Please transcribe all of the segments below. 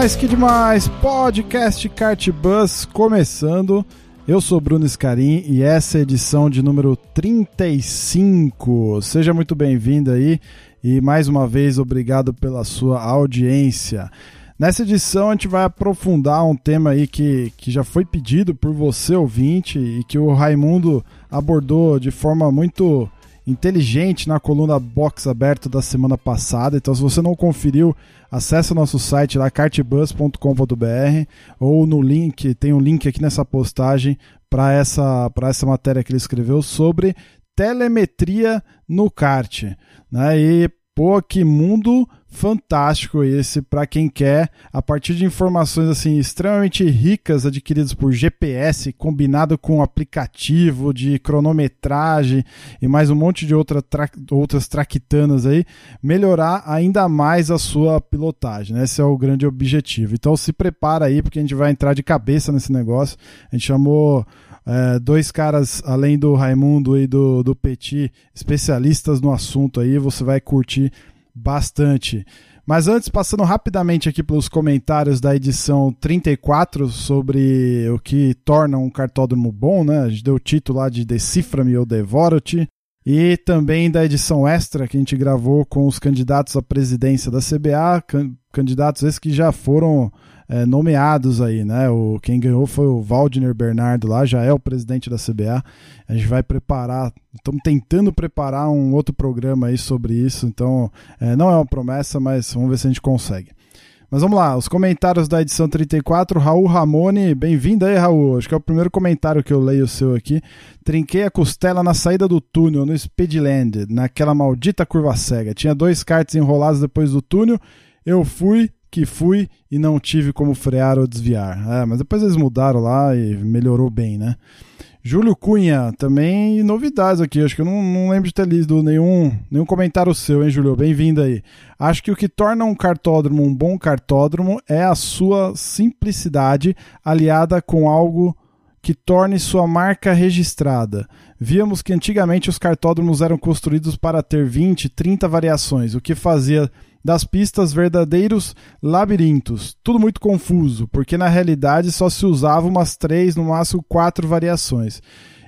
Demais, que demais! Podcast Kart Bus começando. Eu sou Bruno Scarim e essa é a edição de número 35. Seja muito bem-vindo aí e mais uma vez obrigado pela sua audiência. Nessa edição a gente vai aprofundar um tema aí que, que já foi pedido por você ouvinte e que o Raimundo abordou de forma muito inteligente na coluna Box Aberto da semana passada. Então, se você não conferiu, acesse o nosso site lá, cartbus.com.br ou no link, tem um link aqui nessa postagem para essa, essa matéria que ele escreveu sobre telemetria no kart. Né? E, pô, que mundo fantástico esse para quem quer, a partir de informações assim extremamente ricas adquiridas por GPS, combinado com aplicativo de cronometragem e mais um monte de outra tra outras traquitanas aí, melhorar ainda mais a sua pilotagem. Né? Esse é o grande objetivo. Então se prepara aí porque a gente vai entrar de cabeça nesse negócio. A gente chamou é, dois caras, além do Raimundo e do, do Petit, especialistas no assunto aí, você vai curtir bastante. Mas antes, passando rapidamente aqui pelos comentários da edição 34 sobre o que torna um cartódromo bom, né? A gente deu o título lá de Decifra-me ou Devoro-te. E também da edição extra que a gente gravou com os candidatos à presidência da CBA, can candidatos esses que já foram é, nomeados aí, né? O, quem ganhou foi o Waldner Bernardo lá, já é o presidente da CBA. A gente vai preparar, estamos tentando preparar um outro programa aí sobre isso, então é, não é uma promessa, mas vamos ver se a gente consegue. Mas vamos lá, os comentários da edição 34. Raul Ramone, bem-vindo aí, Raul. Acho que é o primeiro comentário que eu leio o seu aqui. Trinquei a costela na saída do túnel, no Speedland, naquela maldita curva cega. Tinha dois karts enrolados depois do túnel. Eu fui, que fui e não tive como frear ou desviar. É, mas depois eles mudaram lá e melhorou bem, né? Júlio Cunha, também novidades aqui. Acho que eu não, não lembro de ter lido nenhum, nenhum comentário seu, hein, Júlio? Bem-vindo aí. Acho que o que torna um cartódromo um bom cartódromo é a sua simplicidade aliada com algo que torne sua marca registrada. Víamos que antigamente os cartódromos eram construídos para ter 20, 30 variações, o que fazia das pistas verdadeiros labirintos. Tudo muito confuso, porque na realidade só se usava umas três, no máximo quatro variações.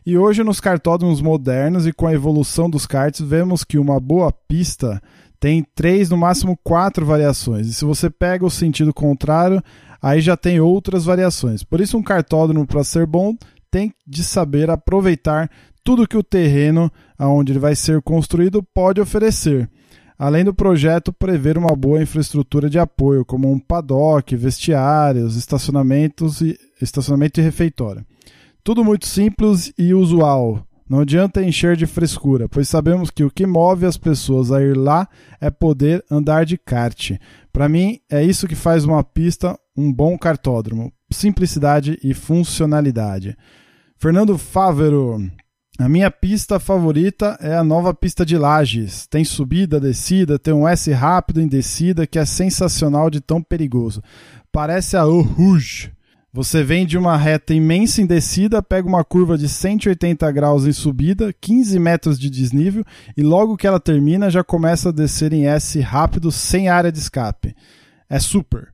E hoje, nos cartódromos modernos e com a evolução dos karts, vemos que uma boa pista tem três, no máximo quatro variações. E se você pega o sentido contrário, aí já tem outras variações. Por isso, um cartódromo, para ser bom, tem de saber aproveitar tudo que o terreno onde ele vai ser construído pode oferecer além do projeto prever uma boa infraestrutura de apoio, como um paddock, vestiários, estacionamentos e estacionamento e refeitório. Tudo muito simples e usual. Não adianta encher de frescura, pois sabemos que o que move as pessoas a ir lá é poder andar de kart. Para mim, é isso que faz uma pista um bom cartódromo: simplicidade e funcionalidade. Fernando Fávero, a minha pista favorita é a nova pista de Lages. Tem subida, descida, tem um S rápido em descida que é sensacional de tão perigoso. Parece a Rouge. Você vem de uma reta imensa em descida, pega uma curva de 180 graus em subida, 15 metros de desnível e logo que ela termina já começa a descer em S rápido sem área de escape. É super.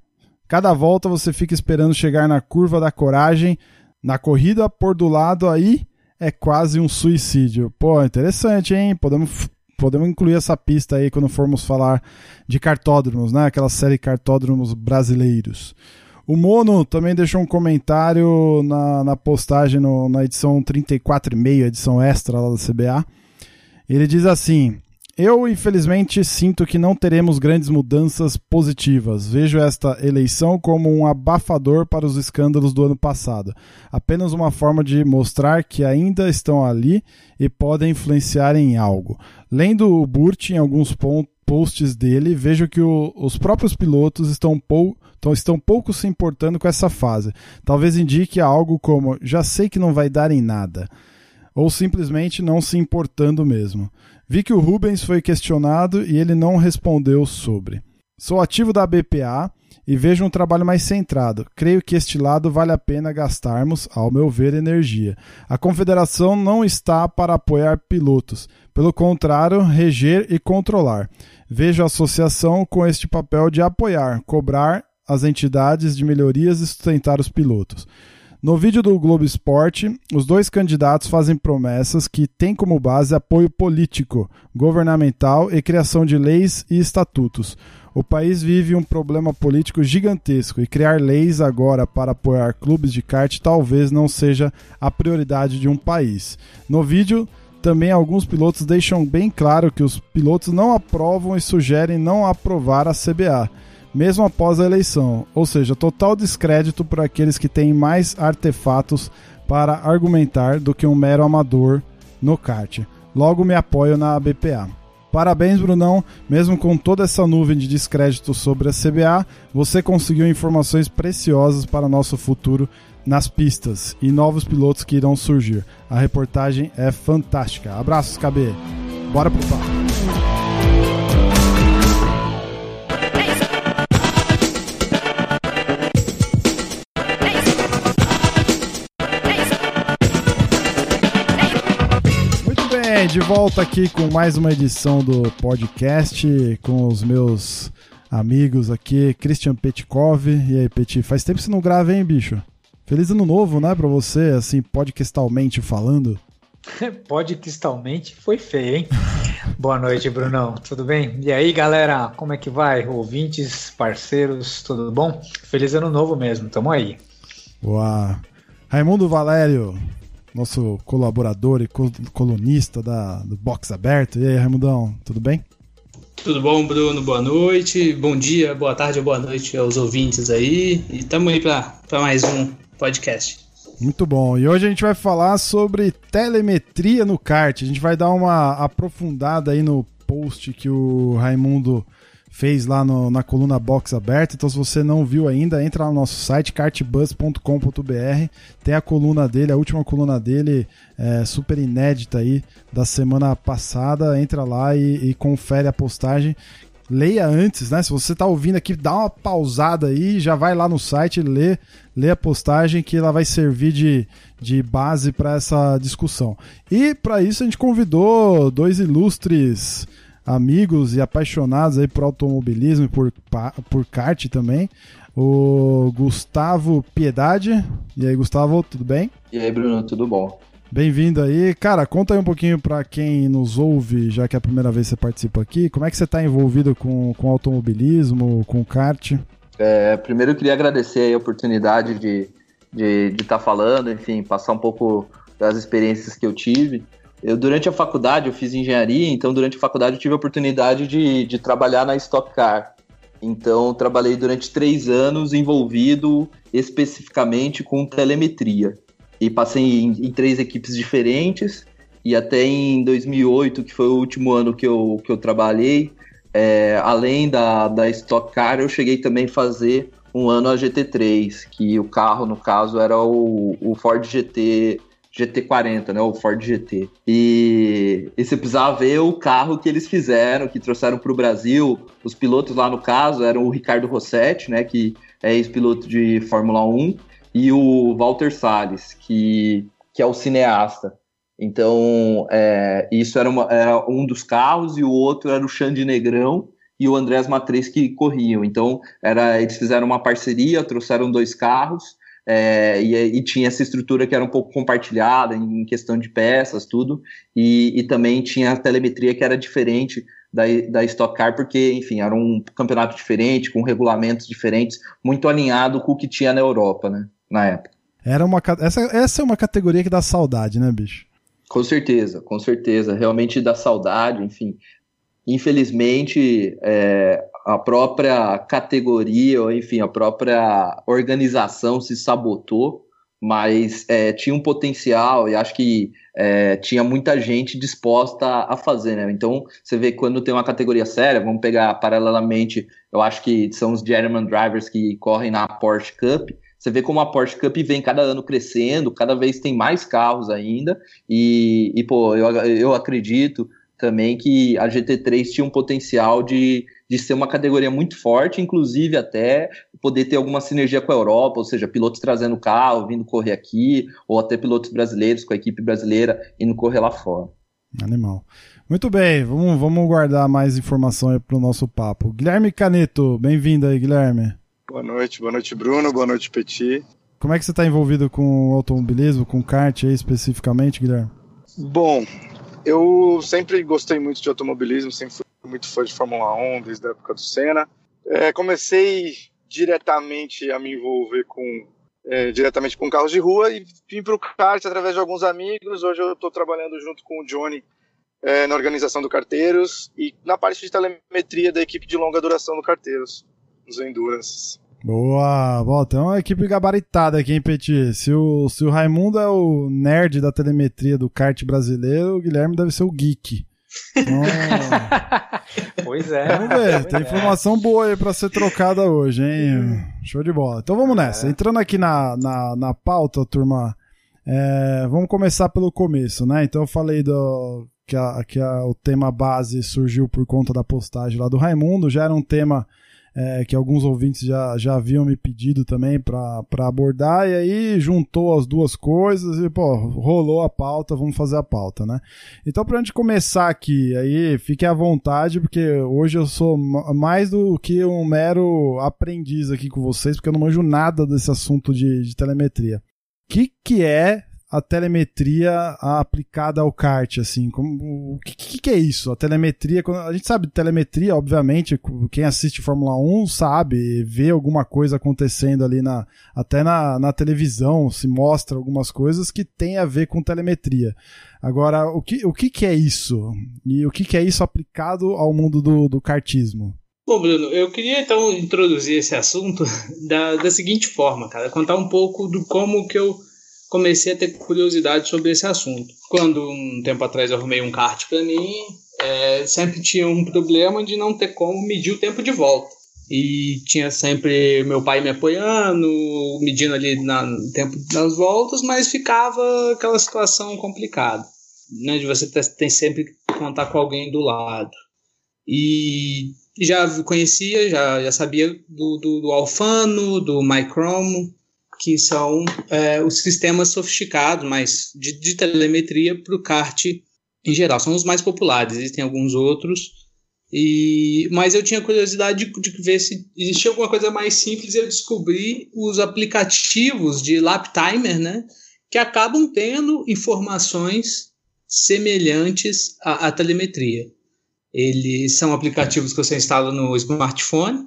Cada volta você fica esperando chegar na curva da coragem, na corrida por do lado aí é quase um suicídio. Pô, interessante, hein? Podemos, podemos incluir essa pista aí quando formos falar de cartódromos, né? Aquela série cartódromos brasileiros. O Mono também deixou um comentário na, na postagem no, na edição 34,5, edição extra lá da CBA. Ele diz assim: eu, infelizmente, sinto que não teremos grandes mudanças positivas. Vejo esta eleição como um abafador para os escândalos do ano passado. Apenas uma forma de mostrar que ainda estão ali e podem influenciar em algo. Lendo o Burt em alguns posts dele, vejo que o, os próprios pilotos estão, pou, estão pouco se importando com essa fase. Talvez indique algo como: já sei que não vai dar em nada. Ou simplesmente não se importando mesmo. Vi que o Rubens foi questionado e ele não respondeu sobre. Sou ativo da BPA e vejo um trabalho mais centrado. Creio que este lado vale a pena gastarmos, ao meu ver, energia. A confederação não está para apoiar pilotos, pelo contrário, reger e controlar. Vejo a associação com este papel de apoiar, cobrar as entidades de melhorias e sustentar os pilotos. No vídeo do Globo Esporte, os dois candidatos fazem promessas que têm como base apoio político, governamental e criação de leis e estatutos. O país vive um problema político gigantesco e criar leis agora para apoiar clubes de kart talvez não seja a prioridade de um país. No vídeo, também alguns pilotos deixam bem claro que os pilotos não aprovam e sugerem não aprovar a CBA mesmo após a eleição, ou seja, total descrédito para aqueles que têm mais artefatos para argumentar do que um mero amador no kart. Logo me apoio na BPA. Parabéns, Brunão. Mesmo com toda essa nuvem de descrédito sobre a CBA, você conseguiu informações preciosas para nosso futuro nas pistas e novos pilotos que irão surgir. A reportagem é fantástica. Abraços, KB. Bora pro papo. Bem, de volta aqui com mais uma edição do podcast com os meus amigos aqui, Christian Petkov. E aí, Peti, faz tempo que você não grava, hein, bicho? Feliz ano novo, né, pra você, assim, podcastalmente falando. podcastalmente foi feio, hein? Boa noite, Brunão. Tudo bem? E aí, galera, como é que vai? Ouvintes, parceiros, tudo bom? Feliz ano novo mesmo, tamo aí. Boa. Raimundo Valério, nosso colaborador e colunista da, do Box Aberto. E aí, Raimundão, tudo bem? Tudo bom, Bruno? Boa noite. Bom dia, boa tarde ou boa noite aos ouvintes aí. E estamos aí para mais um podcast. Muito bom. E hoje a gente vai falar sobre telemetria no kart. A gente vai dar uma aprofundada aí no post que o Raimundo fez lá no, na coluna Box Aberta. Então, se você não viu ainda, entra lá no nosso site cartbus.com.br. Tem a coluna dele, a última coluna dele, é, super inédita aí, da semana passada. Entra lá e, e confere a postagem. Leia antes, né? Se você está ouvindo aqui, dá uma pausada aí, já vai lá no site, lê, lê a postagem que ela vai servir de, de base para essa discussão. E para isso a gente convidou dois ilustres amigos e apaixonados aí por automobilismo e por, por kart também. O Gustavo Piedade. E aí, Gustavo, tudo bem? E aí, Bruno, tudo bom? Bem-vindo aí. Cara, conta aí um pouquinho para quem nos ouve, já que é a primeira vez que você participa aqui, como é que você está envolvido com, com automobilismo, com kart? É, primeiro eu queria agradecer a oportunidade de estar de, de tá falando, enfim, passar um pouco das experiências que eu tive. Eu, durante a faculdade, eu fiz engenharia, então durante a faculdade eu tive a oportunidade de, de trabalhar na Stock Car. Então, trabalhei durante três anos envolvido especificamente com telemetria. E passei em, em, três equipes diferentes. E até em 2008, que foi o último ano que eu, que eu trabalhei, é, além da, da Stock Car, eu cheguei também a fazer um ano a GT3, que o carro, no caso, era o, o Ford GT GT40, né? O Ford GT. E, e você precisava ver o carro que eles fizeram, que trouxeram para o Brasil. Os pilotos lá no caso eram o Ricardo Rossetti, né? Que é ex-piloto de Fórmula 1, e o Walter Salles, que, que é o cineasta. Então, é, isso era, uma, era um dos carros e o outro era o Xande Negrão e o Andrés Matriz que corriam. Então, era, eles fizeram uma parceria, trouxeram dois carros é, e, e, tinha essa estrutura que era um pouco compartilhada em questão de peças, tudo, e, e também tinha a telemetria que era diferente da, da Stock Car, porque, enfim, era um campeonato diferente, com regulamentos diferentes, muito alinhado com o que tinha na Europa, né, na época. Era uma, essa, essa é uma categoria que dá saudade, né, bicho? Com certeza, com certeza. Realmente dá saudade, enfim. Infelizmente, é, a própria categoria, ou enfim, a própria organização se sabotou mas é, tinha um potencial e acho que é, tinha muita gente disposta a fazer, né? Então você vê quando tem uma categoria séria, vamos pegar paralelamente, eu acho que são os German drivers que correm na Porsche Cup. Você vê como a Porsche Cup vem cada ano crescendo, cada vez tem mais carros ainda, e, e pô, eu, eu acredito também que a GT3 tinha um potencial de, de ser uma categoria muito forte, inclusive até poder ter alguma sinergia com a Europa, ou seja, pilotos trazendo carro, vindo correr aqui, ou até pilotos brasileiros com a equipe brasileira indo correr lá fora. Animal. Muito bem, vamos, vamos guardar mais informação aí para o nosso papo. Guilherme Caneto, bem-vindo aí, Guilherme. Boa noite, boa noite, Bruno, boa noite, Petit. Como é que você está envolvido com o automobilismo, com kart aí especificamente, Guilherme? Bom, eu sempre gostei muito de automobilismo, sempre fui muito fã de Fórmula 1 desde a época do Senna. É, comecei diretamente a me envolver com é, diretamente com carros de rua e vim para o kart através de alguns amigos. Hoje eu estou trabalhando junto com o Johnny é, na organização do Carteiros e na parte de telemetria da equipe de longa duração do Carteiros, os Endurance. Boa, bom, tem uma equipe gabaritada aqui, hein, Petit? Se o, se o Raimundo é o nerd da telemetria do kart brasileiro, o Guilherme deve ser o geek. Pois é. Vamos ver, tem é. informação boa aí pra ser trocada hoje, hein? Show de bola. Então vamos nessa. É. Entrando aqui na, na, na pauta, turma, é, vamos começar pelo começo, né? Então eu falei do, que, a, que a, o tema base surgiu por conta da postagem lá do Raimundo, já era um tema é, que alguns ouvintes já, já haviam me pedido também para abordar, e aí juntou as duas coisas e, pô, rolou a pauta, vamos fazer a pauta, né? Então, pra gente começar aqui, aí fiquem à vontade, porque hoje eu sou ma- mais do que um mero aprendiz aqui com vocês, porque eu não manjo nada desse assunto de, de telemetria. O que, que é a telemetria aplicada ao kart, assim, como, o que, que, é isso? A telemetria, a gente sabe de telemetria, obviamente, quem assiste Fórmula 1 sabe, vê alguma coisa acontecendo ali na, até na, na televisão, se mostra algumas coisas que tem a ver com telemetria. Agora, o que, o que, que é isso? E o que, que é isso aplicado ao mundo do, do kartismo? Bom, Bruno, eu queria então introduzir esse assunto da, da seguinte forma, cara, contar um pouco do como que eu comecei a ter curiosidade sobre esse assunto. Quando um tempo atrás arrumei um kart para mim, é, sempre tinha um problema de não ter como medir o tempo de volta. E tinha sempre meu pai me apoiando, medindo ali na, no tempo das voltas, mas ficava aquela situação complicada, né, de você ter, ter sempre que contar com alguém do lado. E já conhecia, já, já sabia do, do, do Alfano, do Micromo, que são é, os sistemas sofisticados, mas de, de telemetria para o kart em geral. São os mais populares, existem alguns outros. E, mas eu tinha curiosidade de, de ver se existia alguma coisa mais simples e eu descobri os aplicativos de lap timer, né? Que acabam tendo informações semelhantes à, à telemetria. Eles são aplicativos que você instala no smartphone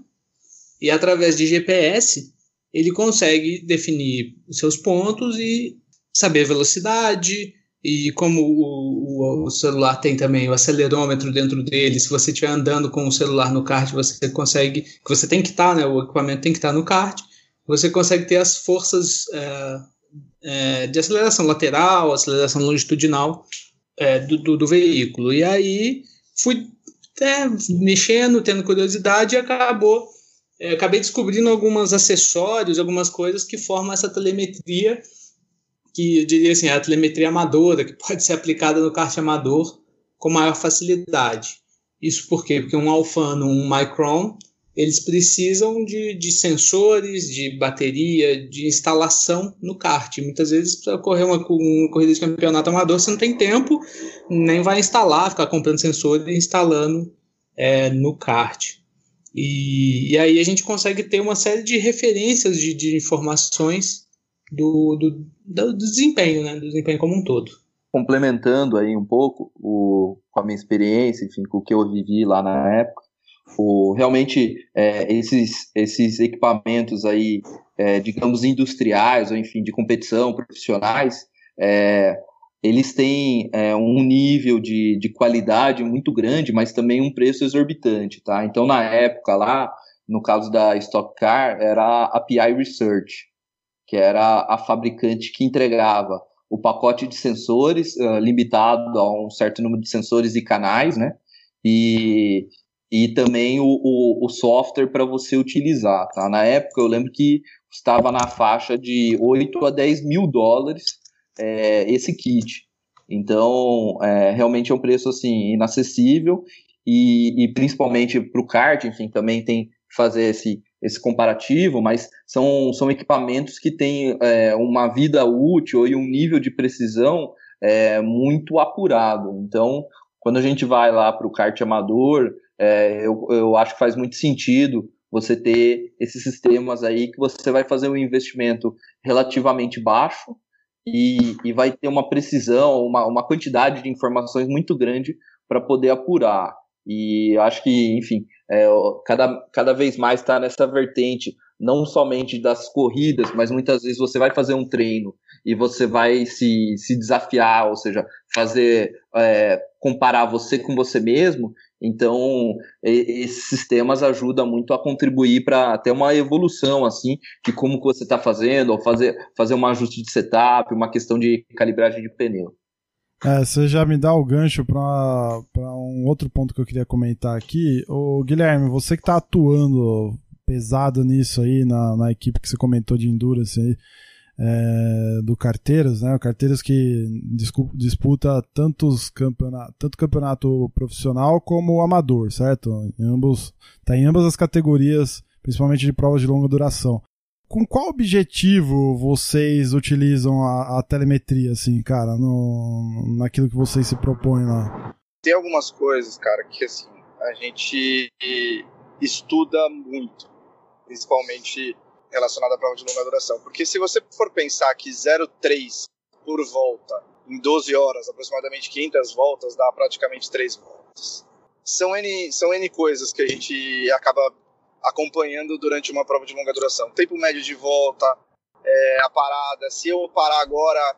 e através de GPS ele consegue definir seus pontos e saber a velocidade e como o, o, o, celular tem também o acelerômetro dentro dele, se você estiver andando com o celular no kart, você consegue, que você tem que estar, né, o equipamento tem que estar no kart, você consegue ter as forças é, é, de aceleração lateral, aceleração longitudinal é, do, do, do, veículo. E aí fui é, mexendo, tendo curiosidade e acabou é, acabei descobrindo alguns acessórios, algumas coisas que formam essa telemetria, que eu diria assim, é a telemetria amadora, que pode ser aplicada no kart amador com maior facilidade. Isso por quê? Porque um Alfano, um Micron, eles precisam de, de sensores, de bateria, de instalação no kart. Muitas vezes, para correr uma, uma, corrida de campeonato amador, você não tem tempo, nem vai instalar, ficar comprando sensor e instalando é, no kart. E, e, aí a gente consegue ter uma série de referências de, de informações do, do, do, desempenho, né? Do desempenho como um todo. Complementando aí um pouco o, com a minha experiência, enfim, com o que eu vivi lá na época, o, realmente é, esses, esses equipamentos aí, é, digamos, industriais, ou enfim, de competição, profissionais, é, eles têm é, um nível de, de qualidade muito grande, mas também um preço exorbitante, tá? Então, na época lá, no caso da Stock Car, era a API Research. que era a fabricante que entregava o pacote de sensores uh, limitado a um certo número de sensores e canais, né? E, e também o, o, o software para você utilizar, tá? Na época eu lembro que estava na faixa de 8 a 10 mil dólares é, esse kit. Então, é, realmente é um preço assim inacessível e, e principalmente para o kart, enfim, também tem que fazer esse, esse comparativo, mas são, são equipamentos que têm é, uma vida útil e um nível de precisão é, muito apurado. Então, quando a gente vai lá para o kart amador, é, eu, eu acho que faz muito sentido você ter esses sistemas aí que você vai fazer um investimento relativamente baixo e, e vai ter uma precisão, uma, uma quantidade de informações muito grande para poder apurar. E acho que, enfim, é, cada, cada vez mais está nessa vertente, não somente das corridas, mas muitas vezes você vai fazer um treino e você vai se, se desafiar, ou seja, fazer é, comparar você com você mesmo. Então, esses sistemas ajudam muito a contribuir para ter uma evolução assim de como que você está fazendo, ou fazer, fazer um ajuste de setup, uma questão de calibragem de pneu. É, você já me dá o gancho para um outro ponto que eu queria comentar aqui. O Guilherme, você que está atuando pesado nisso aí na, na equipe que você comentou de Endurance aí, é, do Carteiros, né? O Carteiros que disputa tantos campeonato, tanto campeonato profissional como amador, certo? Em ambos, tá em ambas as categorias, principalmente de provas de longa duração com qual objetivo vocês utilizam a, a, telemetria, assim, cara, no, naquilo que vocês se propõem lá? Tem algumas coisas, cara, que assim, a gente estuda muito, principalmente relacionada à prova de longa duração. Porque se você for pensar que 0,3 por volta em 12 horas, aproximadamente 500 voltas, dá praticamente 3 voltas. São N, são N coisas que a gente acaba acompanhando durante uma prova de longa duração. Tempo médio de volta, é, a parada, se eu parar agora,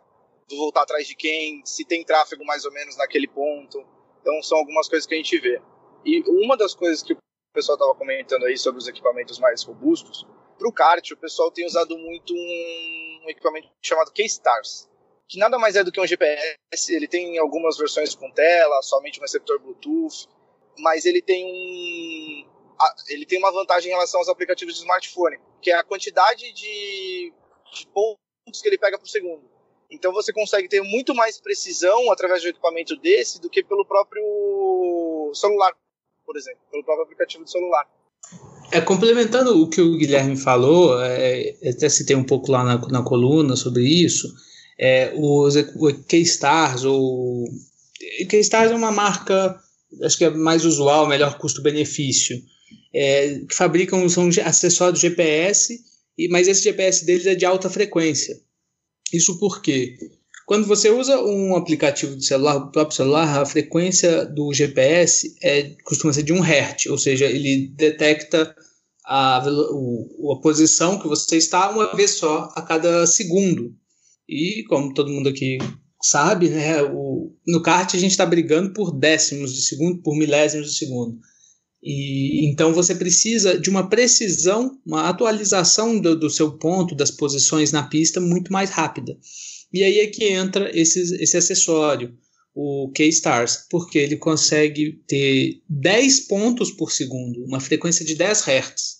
vou voltar atrás de quem, se tem tráfego mais ou menos naquele ponto. Então são algumas coisas que a gente vê. E uma das coisas que o pessoal estava comentando aí sobre os equipamentos mais robustos, para o kart o pessoal tem usado muito um, equipamento chamado K-Stars, que nada mais é do que um GPS, ele tem algumas versões com tela, somente um receptor Bluetooth, mas ele tem um, ele tem uma vantagem em relação aos aplicativos de smartphone, que é a quantidade de, de pontos que ele pega por segundo. Então você consegue ter muito mais precisão através de um equipamento desse do que pelo próprio celular, por exemplo, pelo próprio aplicativo do celular. É, complementando o que o Guilherme falou, é, até citei um pouco lá na, na coluna sobre isso, é, os o Keystars, ou Keystars é uma marca, acho que é mais usual, melhor custo-benefício, é, que fabricam são acessórios GPS, mas esse GPS deles é de alta frequência. Isso porque quando você usa um aplicativo de celular, o próprio celular, a frequência do GPS é, costuma ser de 1 Hz, ou seja, ele detecta a, o, a posição que você está uma vez só a cada segundo. E como todo mundo aqui sabe, né, o, no kart a gente está brigando por décimos de segundo, por milésimos de segundo. E, então você precisa de uma precisão, uma atualização do, do, seu ponto, das posições na pista muito mais rápida. E aí é que entra esse, esse acessório, o K-Stars, porque ele consegue ter 10 pontos por segundo, uma frequência de 10 Hz.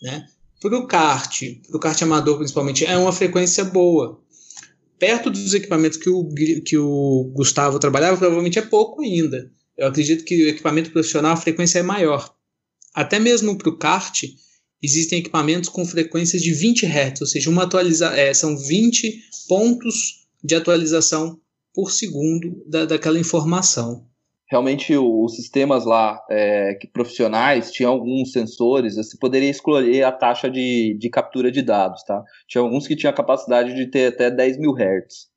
Né? Para o kart, para o kart amador principalmente, é uma frequência boa. Perto dos equipamentos que o, que o Gustavo trabalhava, provavelmente é pouco ainda eu acredito que o equipamento profissional a frequência é maior. Até mesmo para o kart, existem equipamentos com frequências de 20 Hz, ou seja, uma atualiza é, são 20 pontos de atualização por segundo da, daquela informação. Realmente, os sistemas lá é, que profissionais tinham alguns sensores, você poderia escolher a taxa de, de captura de dados, tá? Tinha alguns que tinham a capacidade de ter até 10 mil Hz.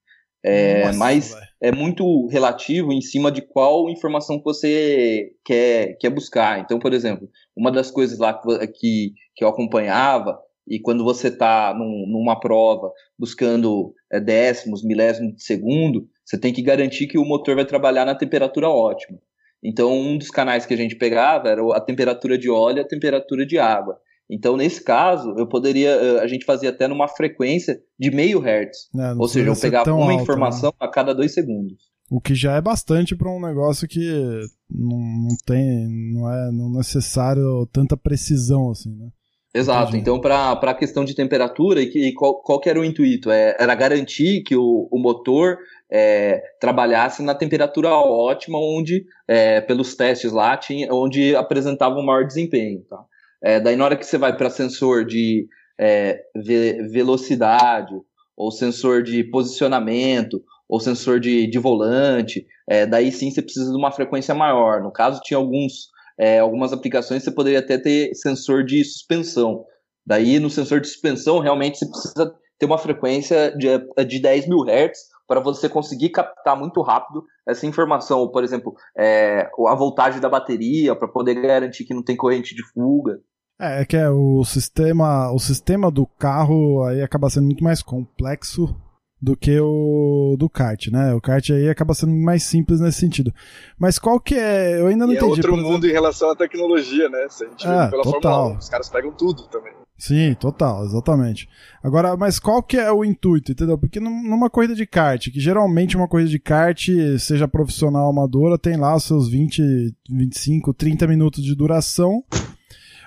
É, Nossa, mas véio. é muito relativo em cima de qual informação você quer, quer buscar. Então, por exemplo, uma das coisas lá que, que eu acompanhava, e quando você está num, numa prova buscando é, décimos, milésimos de segundo, você tem que garantir que o motor vai trabalhar na temperatura ótima. Então, um dos canais que a gente pegava era a temperatura de óleo e a temperatura de água. Então, nesse caso, eu poderia, eh, a gente fazia até numa frequência de meio hertz. É, Ou seja, eu pegava uma alta, informação né? a cada dois segundos. O que já é bastante para um negócio que não, não tem, não é não necessário tanta precisão assim, né? Exato. Entendi. Então, para a questão de temperatura, e, que, qual, qual que era o intuito? É, era garantir que o, o motor é, trabalhasse na temperatura ótima, onde, é, pelos testes lá, tinha, onde apresentava um maior desempenho. Tá? É, daí, na hora que você vai para sensor de é, ve velocidade, ou sensor de posicionamento, ou sensor de, de volante, é, daí sim você precisa de uma frequência maior. No caso, tinha alguns é, algumas aplicações você poderia até ter sensor de suspensão. Daí, no sensor de suspensão, realmente você precisa ter uma frequência de, de 10 mil Hz para você conseguir captar muito rápido essa informação, por exemplo, é, a voltagem da bateria, para poder garantir que não tem corrente de fuga. É, é que é, o sistema, o sistema do carro aí acaba sendo muito mais complexo do que o do kart, né? O kart aí acaba sendo mais simples nesse sentido. Mas qual que é? Eu ainda não e é entendi. É outro mundo em relação à tecnologia, né? Se a gente é, pela total. Fórmula 1, os caras pegam tudo também. Sim, total, exatamente. Agora, mas qual que é o intuito, entendeu? Porque numa corrida de kart, que geralmente uma corrida de kart, seja profissional ou amadora, tem lá os seus 20, 25, 30 minutos de duração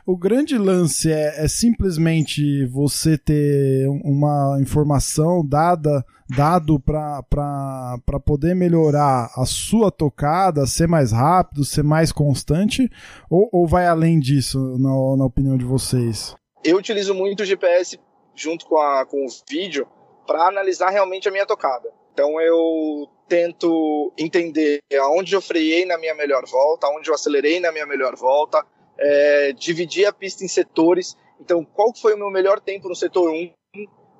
o grande lance é, é simplesmente você ter uma informação dada dado para poder melhorar a sua tocada, ser mais rápido, ser mais constante, ou, ou vai além disso, na, na opinião de vocês? Eu utilizo muito o GPS junto com, a, com o vídeo para analisar realmente a minha tocada. Então eu tento entender aonde eu freiei na minha melhor volta, aonde eu acelerei na minha melhor volta, é, dividir a pista em setores. Então, qual foi o meu melhor tempo no setor 1?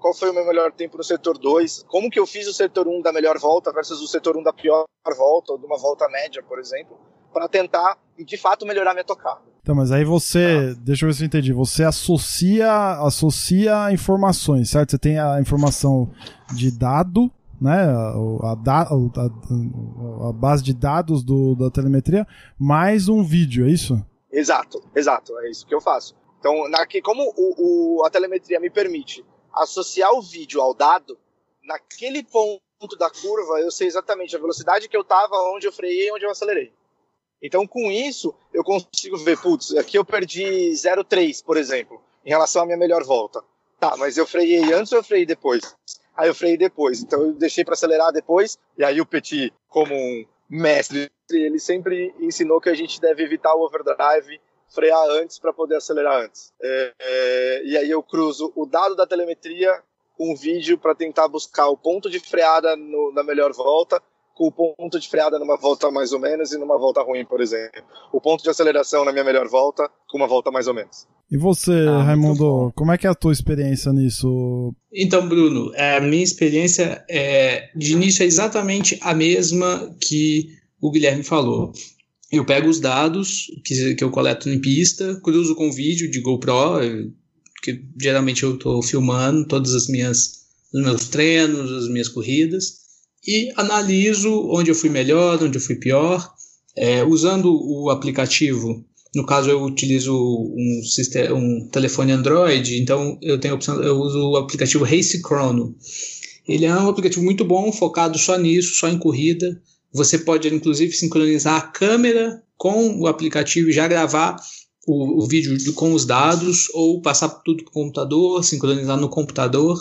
Qual foi o meu melhor tempo no setor 2? Como que eu fiz o setor 1 da melhor volta versus o setor 1 da pior volta, ou de uma volta média, por exemplo, para tentar, de fato, melhorar minha tocada. Então, mas aí você, tá. deixa eu ver se eu entendi, você associa, associa informações, certo? Você tem a informação de dado, né, a, a, a, a base de dados do, da telemetria, mais um vídeo, é isso? Exato, exato, é isso que eu faço. Então, na, como o, o, a telemetria me permite associar o vídeo ao dado, naquele ponto da curva eu sei exatamente a velocidade que eu estava, onde eu freiei e onde eu acelerei. Então, com isso, eu consigo ver, putz, aqui eu perdi 0,3, por exemplo, em relação à minha melhor volta. Tá, mas eu freiei antes ou eu freiei depois? Aí eu freiei depois, então eu deixei para acelerar depois, e aí o Petit, como um mestre ele sempre ensinou que a gente deve evitar o overdrive, frear antes para poder acelerar antes. É, é, e aí eu cruzo o dado da telemetria com o vídeo para tentar buscar o ponto de freada no, na melhor volta, com o ponto de freada numa volta mais ou menos e numa volta ruim, por exemplo. O ponto de aceleração na minha melhor volta, com uma volta mais ou menos. E você, ah, Raimundo, como é que é a tua experiência nisso? Então, Bruno, a minha experiência é, de início é exatamente a mesma que o Guilherme falou. Eu pego os dados que, que eu coleto em pista, cruzo com vídeo de GoPro, que geralmente eu estou filmando todas as minhas os meus treinos, as minhas corridas, e analiso onde eu fui melhor, onde eu fui pior, é, usando o aplicativo. No caso, eu utilizo um, sistema, um telefone Android, então eu tenho a opção, eu uso o aplicativo Race Chrono. Ele é um aplicativo muito bom, focado só nisso, só em corrida. Você pode, inclusive, sincronizar a câmera com o aplicativo e já gravar o, o vídeo com os dados, ou passar tudo para o computador, sincronizar no computador.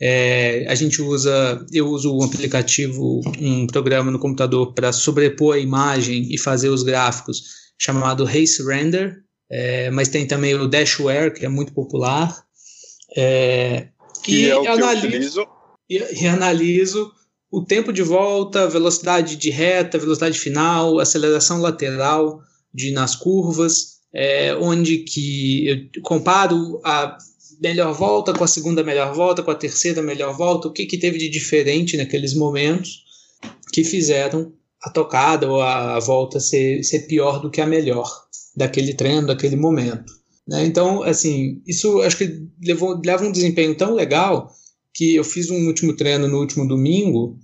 É, a gente usa, eu uso um aplicativo, um programa no computador para sobrepor a imagem e fazer os gráficos, chamado Race Render, é, mas tem também o Dashware, que é muito popular. É, que e é o que analiso, eu utilizo. E, e analiso o tempo de volta, velocidade de reta, velocidade final, aceleração lateral de nas curvas, é, onde que eu comparo a melhor volta com a segunda melhor volta, com a terceira melhor volta, o que, que teve de diferente naqueles momentos que fizeram a tocada ou a, volta ser, ser pior do que a melhor daquele treino, daquele momento. Né? Então, assim, isso acho que levou, leva um desempenho tão legal que eu fiz um último treino no último domingo,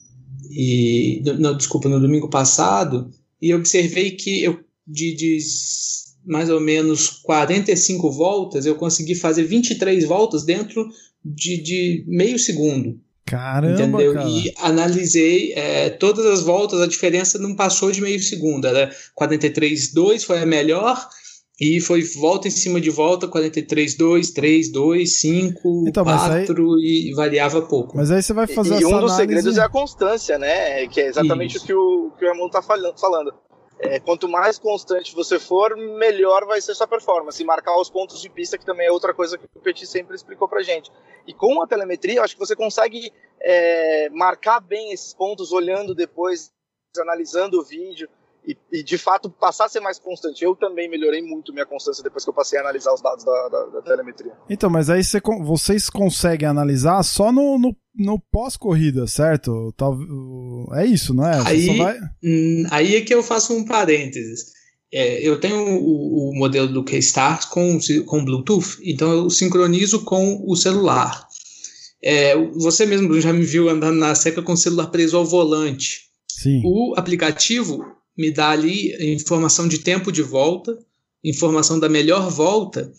e não, desculpa, no domingo passado, e observei que eu, de, de mais ou menos 45 voltas, eu consegui fazer 23 voltas dentro de, de meio segundo. Caramba, entendeu? cara. E analisei é, todas as voltas, a diferença não passou de meio segundo. Era 43,2 foi a melhor, e foi volta em cima de volta, 43, 2, 3, 2, 5, Então, mas 4 e variava pouco. Mas aí você vai fazer e essa um dos análise... segredos é a constância, né? Que é exatamente Isso. o que o, que o Raimundo tá falando. É, quanto mais constante você for, melhor vai ser sua performance. E marcar os pontos de pista, que também é outra coisa que o Petit sempre explicou pra gente. E com a telemetria, eu acho que você consegue é, marcar bem esses pontos, olhando depois, analisando o vídeo. E, e, de fato passar a ser mais constante. Eu também melhorei muito minha constância depois que eu passei a analisar os dados da, da, da telemetria. Então, mas aí você, vocês conseguem analisar só no, no, no pós-corrida, certo? É isso, não é? Você aí, vai... hum, aí é que eu faço um parênteses. É, eu tenho o, o, modelo do K-Stars com, com Bluetooth, então eu sincronizo com o celular. É, você mesmo já me viu andando na seca com o celular preso ao volante. Sim. O aplicativo me dá ali informação de tempo de volta, informação da melhor volta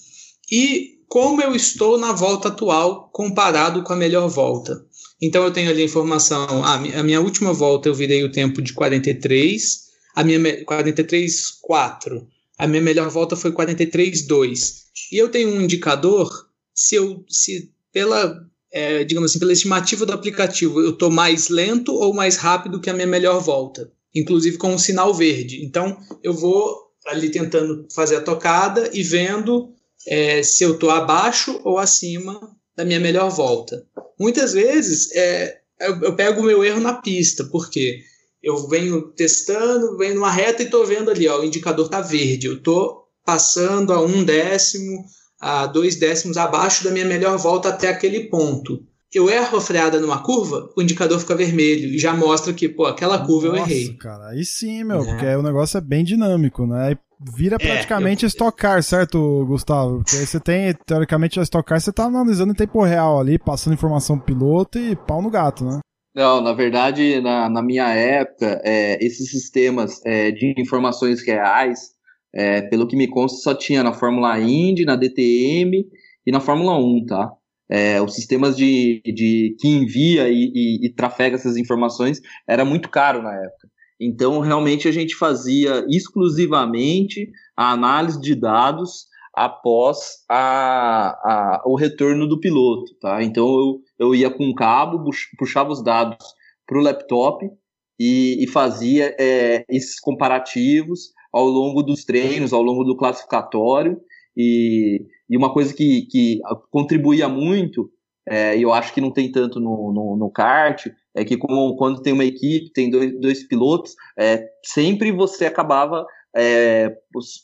e como eu estou na volta atual comparado com a melhor volta. Então eu tenho ali a informação, ah, a minha última volta eu virei o tempo de 43, a minha 43,4, a minha melhor volta foi 43,2. E eu tenho um indicador se eu se pela é, digamos assim, pela estimativa do aplicativo, eu estou mais lento ou mais rápido que a minha melhor volta inclusive com um sinal verde. Então, eu vou ali tentando fazer a tocada e vendo é, se eu estou abaixo ou acima da minha melhor volta. Muitas vezes é, eu, eu, pego o meu erro na pista, porque eu venho testando, venho numa reta e estou vendo ali, ó, o indicador está verde. Eu estou passando a um décimo, a dois décimos abaixo da minha melhor volta até aquele ponto eu erro a freada numa curva, o indicador fica vermelho e já mostra que, pô, aquela curva Nossa, eu errei. cara, aí sim, meu, é. porque o negócio é bem dinâmico, né? Vira praticamente é, eu... estocar, certo, Gustavo? Porque aí você tem, teoricamente, a estocar, você tá analisando em tempo real ali, passando informação pro piloto e pau no gato, né? Não, na verdade, na, na minha época, é, esses sistemas é, de informações reais, é, pelo que me consta, só tinha na Fórmula Indy, na DTM e na Fórmula 1, tá? É, os sistemas de, de que envia e, e, e, trafega essas informações era muito caro na época. Então, realmente, a gente fazia exclusivamente a análise de dados após a, a, o retorno do piloto. Tá? Então, eu, eu ia com um cabo, puxava os dados para o laptop e, e fazia é, esses comparativos ao longo dos treinos, ao longo do classificatório, e, e uma coisa que, que contribuía muito, é, eu acho que não tem tanto no, no, no kart, é que quando tem uma equipe, tem dois, dois pilotos, é, sempre você acabava é,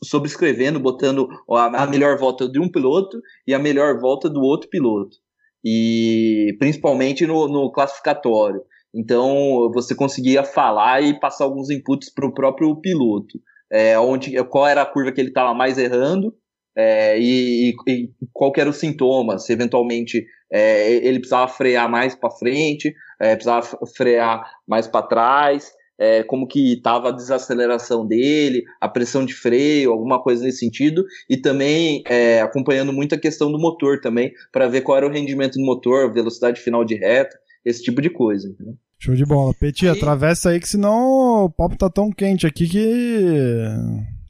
sobrescrevendo, botando a, a melhor volta de um piloto e a melhor volta do outro piloto. E principalmente no, no classificatório. Então você conseguia falar e passar alguns inputs para o próprio piloto. É, onde, qual era a curva que ele estava mais errando é, e, e, qual era o sintoma, se eventualmente é, ele precisava frear mais para frente, é, precisava frear mais para trás, é, como que estava a desaceleração dele, a pressão de freio, alguma coisa nesse sentido, e também é, acompanhando muito a questão do motor também, para ver qual era o rendimento do motor, velocidade final de reta, esse tipo de coisa. Entendeu? Show de bola. Peti, aí... atravessa aí que senão o papo tá tão quente aqui que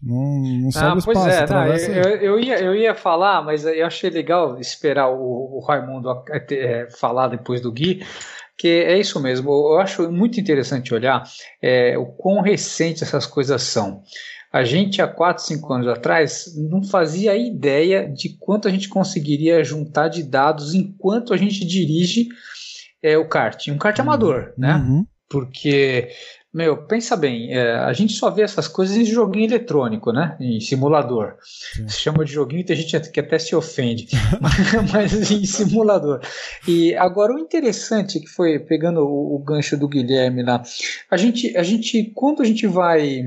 não, não sobe ah, os pois passos, é, não, eu, eu, ia, eu ia falar, mas eu achei legal esperar o, o Raimundo é, falar depois do Gui, que é isso mesmo. Eu acho muito interessante olhar é, o quão recente essas coisas são. A gente, há 4, 5 anos atrás, não fazia ideia de quanto a gente conseguiria juntar de dados enquanto a gente dirige é, o kart. Um kart amador, né? Uhum. Porque meu, pensa bem, é, a gente só vê essas coisas em joguinho eletrônico, né? Em simulador. Sim. Se chama de joguinho, tem gente que até se ofende, mas em simulador. E agora o interessante que foi pegando o, o, gancho do Guilherme lá, a gente, a gente, quando a gente vai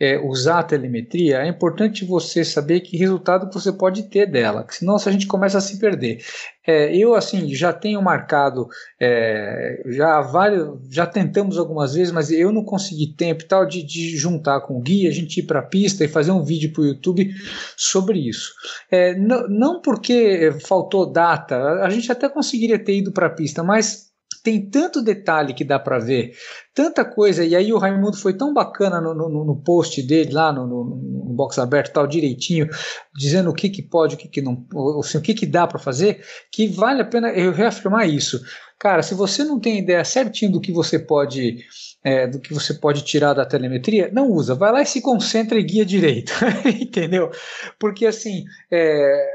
é, usar a telemetria, é importante você saber que resultado você pode ter dela, senão a gente começa a se perder. É, eu, assim, já tenho marcado, é, já vários, já tentamos algumas vezes, mas eu não consegui tempo e tal de, de juntar com o Gui, a gente ir para a pista e fazer um vídeo para o YouTube sobre isso. É, não porque faltou data, a gente até conseguiria ter ido para a pista, mas tem tanto detalhe que dá para ver, tanta coisa, e aí o Raimundo foi tão bacana no, no, no post dele lá no, no, box aberto tal direitinho, dizendo o que que pode, o que que não, assim, o que que dá para fazer, que vale a pena eu reafirmar isso. Cara, se você não tem ideia certinho do que você pode é, do que você pode tirar da telemetria, não usa. Vai lá e se concentra e guia direito, entendeu? Porque assim, é,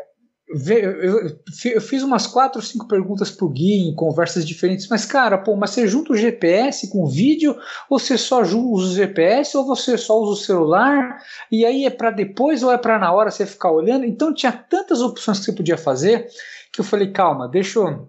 eu fiz umas quatro cinco perguntas pro Gui em conversas diferentes, mas cara, pô, mas você junta o GPS com o vídeo, ou você só usa o GPS, ou você só usa o celular, e aí é para depois ou é para na hora você ficar olhando? Então tinha tantas opções que você podia fazer que eu falei, calma, deixa eu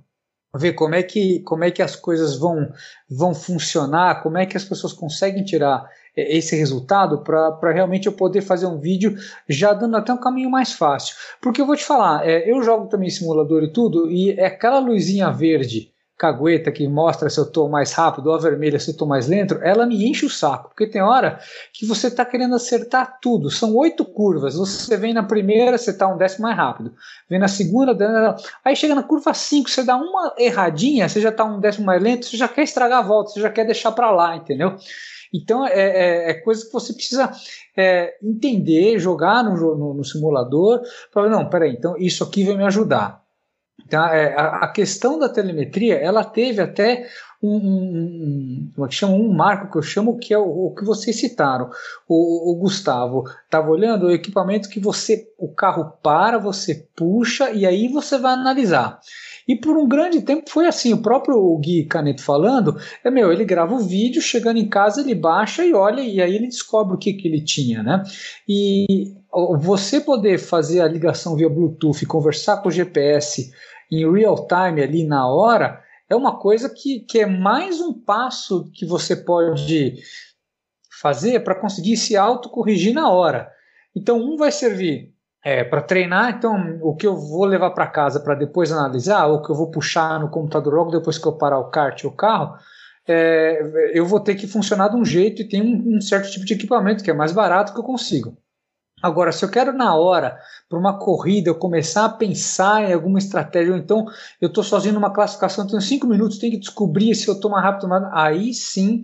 ver como é que como é que as coisas vão vão funcionar, como é que as pessoas conseguem tirar esse resultado para realmente eu poder fazer um vídeo já dando até um caminho mais fácil. Porque eu vou te falar, é, eu jogo também simulador e tudo, e é aquela luzinha verde cagueta que mostra se eu estou mais rápido ou a vermelha se eu estou mais lento, ela me enche o saco, porque tem hora que você está querendo acertar tudo. São oito curvas, você vem na primeira, você está um décimo mais rápido, vem na segunda, aí chega na curva 5, você dá uma erradinha, você já está um décimo mais lento, você já quer estragar a volta, você já quer deixar para lá, entendeu? Então é, é, é, coisa que você precisa é, entender, jogar no, no, no simulador, para não, peraí, então isso aqui vai me ajudar. Então, é, a, questão da telemetria, ela teve até um, um, um, é chama, um marco que eu chamo que é o, o que vocês citaram. O, o Gustavo estava olhando o equipamento que você, o carro para, você puxa e aí você vai analisar. E por um grande tempo foi assim, o próprio Gui Caneto falando, é meu, ele grava o vídeo, chegando em casa ele baixa e olha, e aí ele descobre o que, que ele tinha, né? E você poder fazer a ligação via Bluetooth conversar com o GPS em real time ali na hora, é uma coisa que, que é mais um passo que você pode fazer para conseguir se autocorrigir na hora. Então, um vai servir é, para treinar, então o que eu vou levar para casa para depois analisar, ou que eu vou puxar no computador logo depois que eu parar o kart ou o carro, é, eu vou ter que funcionar de um jeito e tem um, um, certo tipo de equipamento que é mais barato que eu consigo. Agora, se eu quero na hora, para uma corrida, eu começar a pensar em alguma estratégia, ou então eu estou sozinho numa classificação, tenho cinco minutos, tenho que descobrir se eu estou mais rápido, aí sim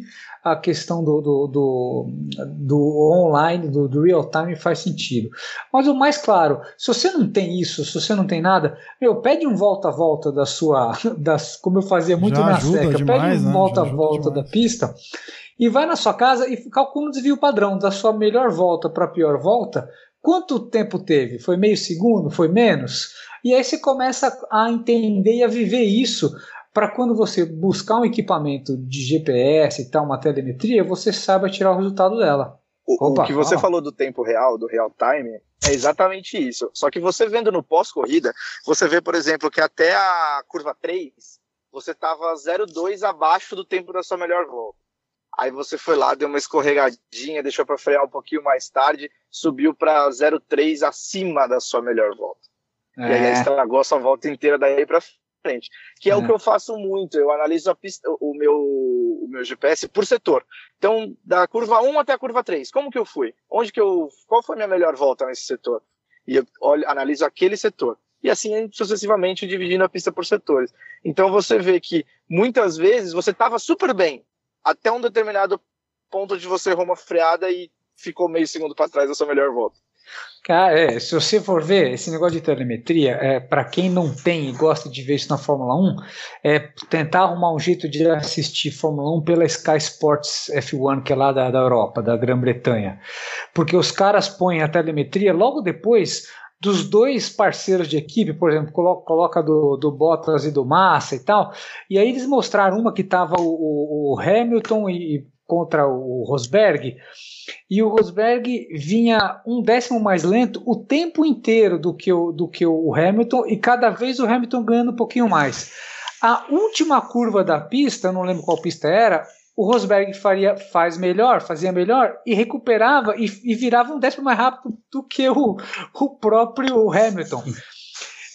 a questão do, do, do, do online, do, do, real time faz sentido. Mas o mais claro, se você não tem isso, se você não tem nada, meu, pede um volta a volta da sua, das, como eu fazia muito Já na seca, demais, pede um né? volta a volta da pista e vai na sua casa e calcula o desvio padrão da sua melhor volta para a pior volta. Quanto tempo teve? Foi meio segundo? Foi menos? E aí você começa a entender e a viver isso para quando você buscar um equipamento de GPS e tal, uma telemetria, você saiba tirar o resultado dela. O, Opa, o que você falou do tempo real, do real time, é exatamente isso. Só que você vendo no pós-corrida, você vê, por exemplo, que até a curva 3, você estava 0,2 abaixo do tempo da sua melhor volta. Aí você foi lá, deu uma escorregadinha, deixou para frear um pouquinho mais tarde, subiu para 0,3 acima da sua melhor volta. É. E aí é. estragou a sua volta inteira daí para frente. Que é, é, o que eu faço muito. Eu analiso pista, o, meu, o meu GPS por setor. Então, da curva 1 até a curva 3, como que eu fui? Onde que eu. Qual foi a minha melhor volta nesse setor? E eu olho, analiso aquele setor. E assim sucessivamente dividindo a pista por setores. Então você vê que muitas vezes você estava super bem até um determinado ponto de você errou uma freada e ficou meio segundo para trás da sua melhor volta. Cara, é, se você for ver esse negócio de telemetria, é, para quem não tem e gosta de ver isso na Fórmula 1, é tentar arrumar um jeito de assistir Fórmula 1 pela Sky Sports F1, que é lá da, da Europa, da Grã-Bretanha. Porque os caras põem a telemetria logo depois dos dois parceiros de equipe, por exemplo, coloca, coloca do, do Bottas e do Massa e tal, e aí eles mostraram uma que estava o, o, Hamilton e, contra o Rosberg, e o Rosberg vinha um décimo mais lento o tempo inteiro do que o, do que o Hamilton, e cada vez o Hamilton ganhando um pouquinho mais. A última curva da pista, não lembro qual pista era, o Rosberg faria, faz melhor, fazia melhor e recuperava e, e virava um décimo mais rápido do que o, o próprio Hamilton.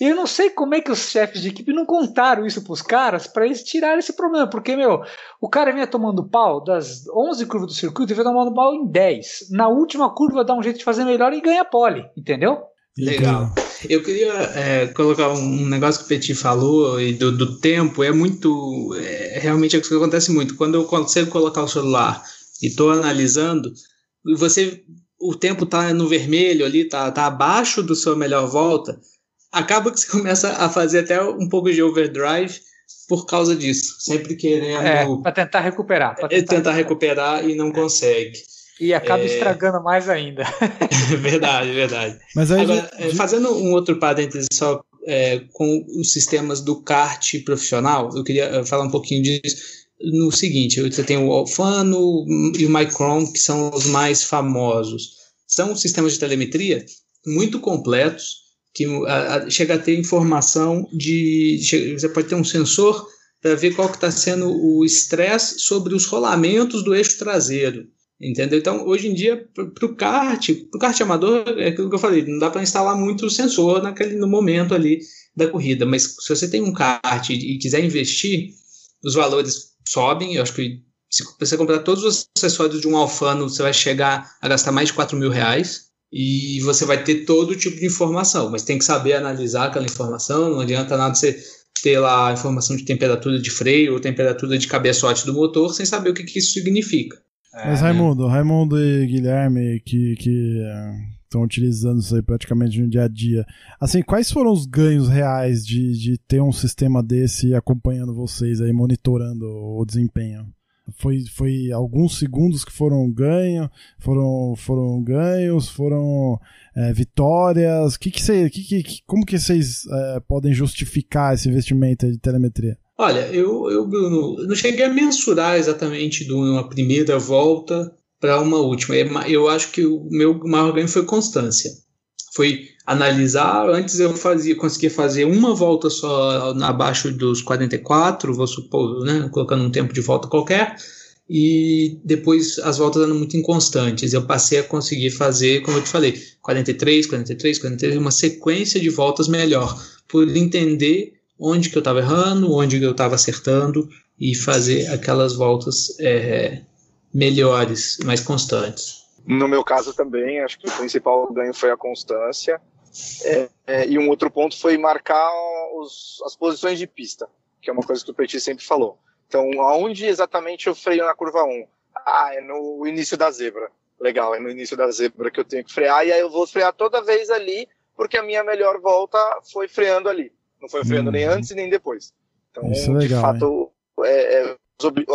E eu não sei como é que os chefes de equipe não contaram isso para os caras para eles tirarem esse problema. Porque, meu, o cara vinha tomando pau das 11 curvas do circuito e vai tomando pau em 10. Na última curva dá um jeito de fazer melhor e ganha pole, entendeu? Legal. Eu queria é, colocar um negócio que o Petit falou e do, do tempo. É muito. É, realmente é isso que acontece muito. Quando eu consigo colocar o celular e estou analisando, você o tempo tá no vermelho ali, tá, tá abaixo do sua melhor volta, acaba que você começa a fazer até um pouco de overdrive por causa disso. Sempre querendo. É, para tentar recuperar. Pra tentar, tentar recuperar. recuperar e não consegue. E acaba é... estragando mais ainda. verdade, verdade. Mas aí Agora, gente... É, fazendo um outro parênteses só é, com os sistemas do kart profissional, eu queria eh, falar um pouquinho disso no seguinte: você tem o Alfano e o Micron, que são os mais famosos. São sistemas de telemetria muito completos, que a, a, chega a ter informação de. Chega, você pode ter um sensor para ver qual que está sendo o estresse sobre os rolamentos do eixo traseiro. Entendeu? Então, hoje em dia, para o kart, para o kart amador, é aquilo que eu falei, não dá para instalar muito sensor naquele, no momento ali da corrida. Mas se você tem um kart e quiser investir, os valores sobem. Eu acho que se você comprar todos os acessórios de um Alfano, você vai chegar a gastar mais de 4 mil reais e você vai ter todo tipo de informação, mas tem que saber analisar aquela informação. Não adianta nada você ter lá a informação de temperatura de freio ou temperatura de cabeçote do motor sem saber o que, que isso significa. Mas Raimundo, Raimundo e Guilherme, que, que estão utilizando isso aí praticamente no dia a dia. Assim, quais foram os ganhos reais de, de ter um sistema desse acompanhando vocês aí, monitorando o desempenho? Foi, foi alguns segundos que foram ganhos, foram, foram ganhos, foram é, vitórias. Que que cê, que, que, como que vocês é, podem justificar esse investimento de telemetria? Olha, eu, eu Bruno, não cheguei a mensurar exatamente de uma primeira volta para uma última. Eu acho que o meu maior ganho foi constância. Foi analisar, antes eu fazia, conseguia fazer uma volta só abaixo dos 44, vou supor, né, colocando um tempo de volta qualquer, e depois as voltas eram muito inconstantes. Eu passei a conseguir fazer, como eu te falei, 43, 43, 43, uma sequência de voltas melhor, por entender onde que eu estava errando, onde que eu estava acertando e fazer aquelas voltas é, melhores, mais constantes. No meu caso também, acho que o principal ganho foi a constância. É, é, e um outro ponto foi marcar os, as posições de pista, que é uma coisa que o Petit sempre falou. Então, aonde exatamente eu freio na curva 1? Ah, é no início da zebra. Legal, é no início da zebra que eu tenho que frear, e aí eu vou frear toda vez ali, porque a minha melhor volta foi freando ali. Não foi freando hum. nem antes nem depois. Então, Isso é legal, de fato, é, é,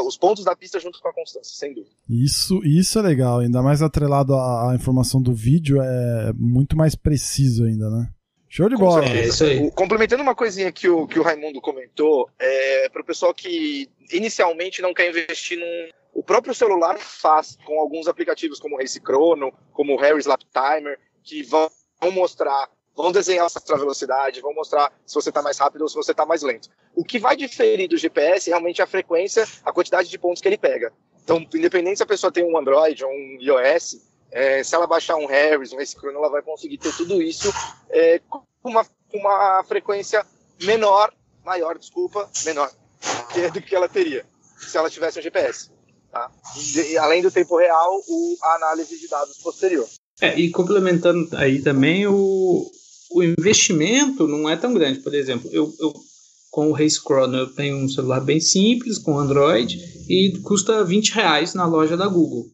os pontos da pista junto com a constância, sem dúvida. Isso, isso é legal, ainda mais atrelado à, à informação do vídeo, é muito mais preciso ainda, né? Show de bola. É isso aí. Complementando uma coisinha que o, que o Raimundo comentou, é, para o pessoal que inicialmente não quer investir num. O próprio celular faz com alguns aplicativos como o Race Chrono, como o Harry's Lap Timer, que vão mostrar vão desenhar a sua velocidade, vão mostrar se você está mais rápido ou se você está mais lento. O que vai diferir do GPS realmente é a frequência, a quantidade de pontos que ele pega. Então, independente se a pessoa tem um Android ou um iOS, é, se ela baixar um Harris, um S-Chrono, ela vai conseguir ter tudo isso é, com uma, uma frequência menor, maior, desculpa, menor do que ela teria se ela tivesse um GPS. Tá? E, além do tempo real, o, a análise de dados posterior. É, e complementando aí também, o, o investimento não é tão grande. Por exemplo, eu, eu com o Race Chrono eu tenho um celular bem simples, com Android, e custa 20 reais na loja da Google.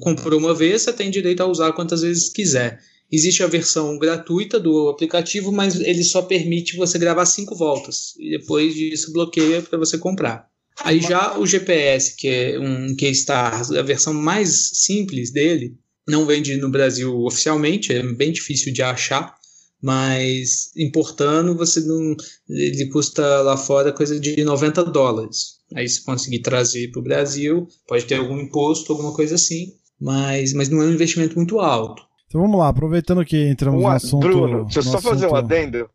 Comprou uma vez, você tem direito a usar quantas vezes quiser. Existe a versão gratuita do aplicativo, mas ele só permite você gravar cinco voltas. E depois disso bloqueia para você comprar. Aí já o GPS, que é um Keystar, a versão mais simples dele, não vende no Brasil oficialmente, é bem difícil de achar mas importando você não ele custa lá fora coisa de 90 dólares. Aí se conseguir trazer para o Brasil pode ter algum imposto alguma coisa assim mas mas não é um investimento muito alto. Então vamos lá aproveitando que entramos um, no assunto Bruno deixa eu só assunto... fazer um adendo.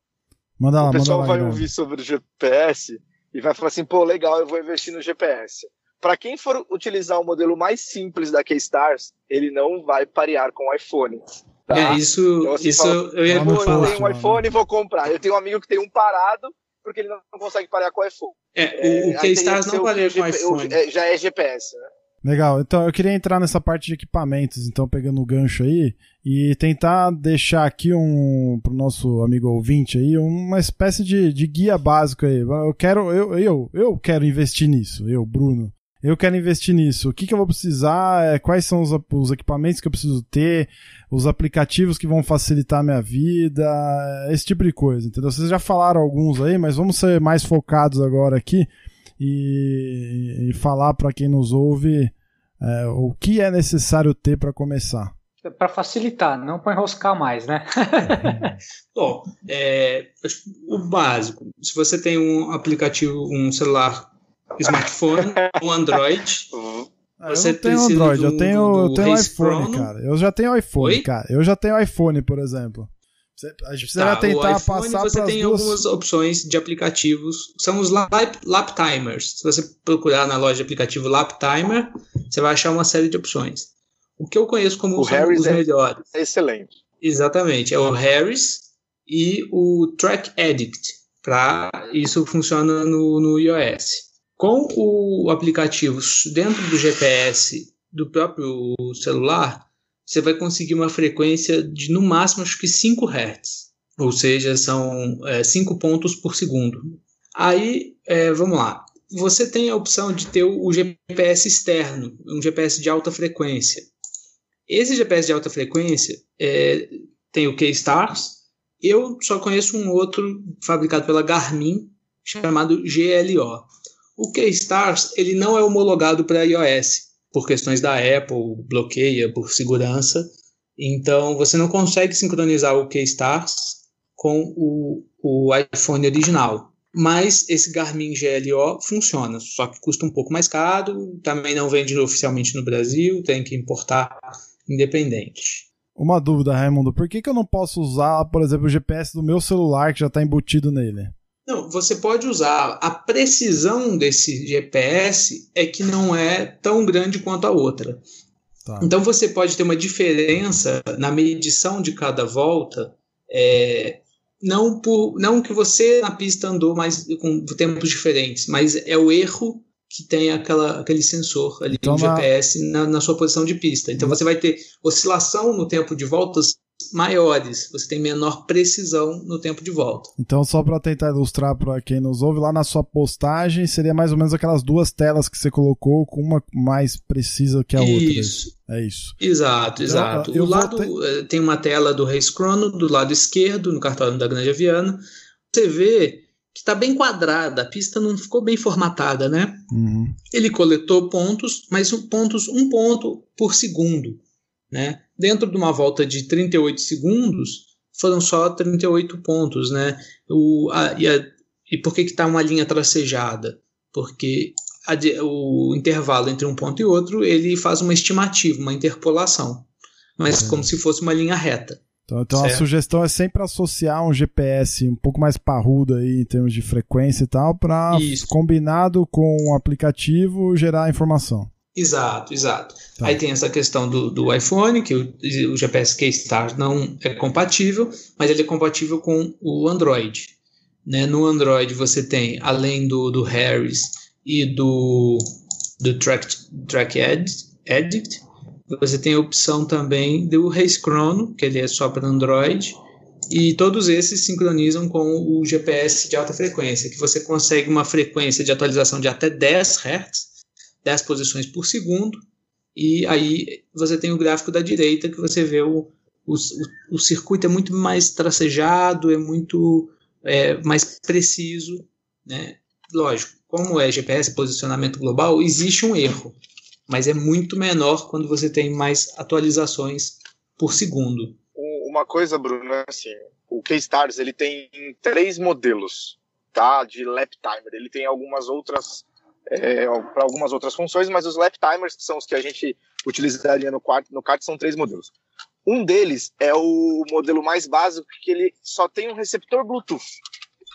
Manda lá, o pessoal manda lá, vai ouvir sobre o GPS e vai falar assim pô legal eu vou investir no GPS para quem for utilizar o modelo mais simples da Keystars ele não vai parear com o iPhone Tá? É, isso, então, assim, isso fala, eu ia eu tenho um iPhone e vou comprar. Eu tenho um amigo que tem um parado porque ele não consegue parar com o iPhone. É, o, o Keystars não pareia com o iPhone. É, já é GPS, né? Legal, então eu queria entrar nessa parte de equipamentos, então pegando o gancho aí, e tentar deixar aqui um pro nosso amigo ouvinte aí uma espécie de, de guia básico aí. Eu quero, eu, eu, eu quero investir nisso, eu, Bruno. Eu quero investir nisso. O que, que eu vou precisar? É, quais são os, os equipamentos que eu preciso ter? Os aplicativos que vão facilitar a minha vida? Esse tipo de coisa, entendeu? Vocês já falaram alguns aí, mas vamos ser mais focados agora aqui e, e falar para quem nos ouve é, o que é necessário ter para começar. Para facilitar, não para enroscar mais, né? Bom, é, o básico. Se você tem um aplicativo, um celular, smartphone, um Android, uhum. você eu não tenho Android, do, eu tenho, do, do eu tenho iPhone, Chrono. cara. Eu já tenho iPhone, Oi? cara. Eu já tenho iPhone, por exemplo. A gente precisa tá, tentar o iPhone, passar Você tem duas... algumas opções de aplicativos, são os lap, lap, timers. Se você procurar na loja de aplicativo Lap Timer, você vai achar uma série de opções. O que eu conheço como os, os é melhores. É excelente. Exatamente, é o Harris e o Track Addict. Pra, isso funciona no, no iOS. Com o aplicativo dentro do GPS do próprio celular, você vai conseguir uma frequência de no máximo acho que 5 Hz, ou seja, são 5 é, pontos por segundo. Aí, é, vamos lá. Você tem a opção de ter o GPS externo, um GPS de alta frequência. Esse GPS de alta frequência é, tem o K-Stars. Eu só conheço um outro fabricado pela Garmin chamado GLO. O K-Stars ele não é homologado para iOS por questões da Apple, bloqueia por segurança. Então você não consegue sincronizar o Keystars com o, o iPhone original. Mas esse Garmin GLO funciona, só que custa um pouco mais caro, também não vende oficialmente no Brasil, tem que importar independente. Uma dúvida, Raimundo, por que, que eu não posso usar, por exemplo, o GPS do meu celular que já está embutido nele? Não, você pode usar. A precisão desse GPS é que não é tão grande quanto a outra. Tá. Então você pode ter uma diferença na medição de cada volta, é, não por não que você na pista andou mais com tempos diferentes, mas é o erro que tem aquela, aquele sensor ali então, GPS na, na, sua posição de pista. Então você vai ter oscilação no tempo de voltas maiores, você tem menor precisão no tempo de volta. Então, só para tentar ilustrar para quem nos ouve, lá na sua postagem seria mais ou menos aquelas duas telas que você colocou, com uma mais precisa que a isso. outra. Isso. É isso. Exato, exato. Eu, eu o lado ter... Eh, tem uma tela do Race Chrono do lado esquerdo, no cartório da Grande Viana. Você vê que está bem quadrada, a pista não ficou bem formatada, né? Uhum. Ele coletou pontos, mas pontos um ponto por segundo. Né? Dentro de uma volta de 38 segundos, foram só 38 pontos. Né? O, a, e, a, e por que está uma linha tracejada? Porque a, o intervalo entre um ponto e outro ele faz uma estimativa, uma interpolação, mas uhum. como se fosse uma linha reta. Então, então a sugestão é sempre associar um GPS um pouco mais parrudo aí em termos de frequência e tal, para combinado com o aplicativo gerar informação. Exato, exato. Tá. Aí tem essa questão do, do iPhone, que o, o GPS Keystar não é compatível, mas ele é compatível com o Android. Né? No Android você tem, além do, do Harris e do, do Track, track Addict, você tem a opção também do Race Chrono, que ele é só para Android, e todos esses sincronizam com o GPS de alta frequência, que você consegue uma frequência de atualização de até 10 Hz, 10 posições por segundo, e aí você tem o gráfico da direita que você vê o, o, o circuito é muito mais tracejado, é muito é, mais preciso, né? Lógico, como é GPS, posicionamento global, existe um erro, mas é muito menor quando você tem mais atualizações por segundo. Uma coisa, Bruno, é assim, o K-Stars ele tem três modelos, tá, de lap timer. Ele tem algumas outras é, para algumas outras funções, mas os lap timers, que são os que a gente utilizaria no, quarto, no kart, são três modelos. Um deles é o modelo mais básico, que ele só tem um receptor Bluetooth.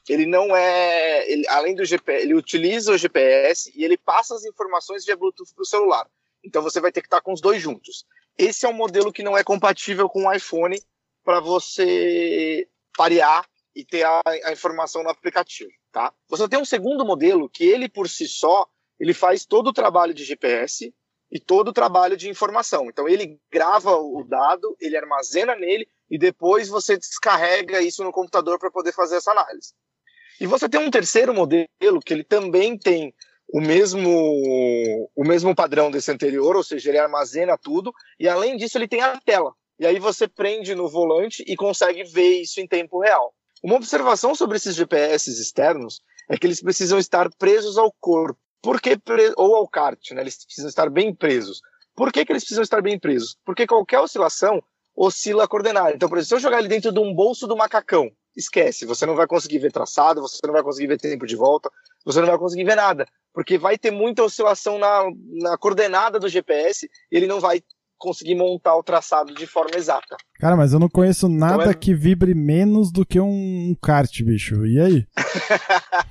Ele não é, ele, além do GPS, ele utiliza o GPS e ele passa as informações via Bluetooth para o celular. Então você vai ter que estar com os dois juntos. esse é um modelo que não é compatível com o iPhone para você parear e ter a, a, informação no aplicativo, tá? Você tem um segundo modelo que ele por si só ele faz todo o trabalho de GPS e todo o trabalho de informação. Então ele grava o dado, ele armazena nele e depois você descarrega isso no computador para poder fazer essa análise. E você tem um terceiro modelo que ele também tem o mesmo o mesmo padrão desse anterior, ou seja, ele armazena tudo e além disso ele tem a tela. E aí você prende no volante e consegue ver isso em tempo real. Uma observação sobre esses GPS externos é que eles precisam estar presos ao corpo. Por que pre... ou ao kart, né? Eles precisam estar bem presos. Por que, que eles precisam estar bem presos? Porque qualquer oscilação oscila a coordenada. Então, por exemplo, se eu jogar ele dentro de um bolso do macacão, esquece, você não vai conseguir ver traçado, você não vai conseguir ver tempo de volta, você não vai conseguir ver nada, porque vai ter muita oscilação na, na coordenada do GPS e ele não vai conseguir montar o traçado de forma exata. Cara, mas eu não conheço nada então é... que vibre menos do que um kart, bicho. E aí?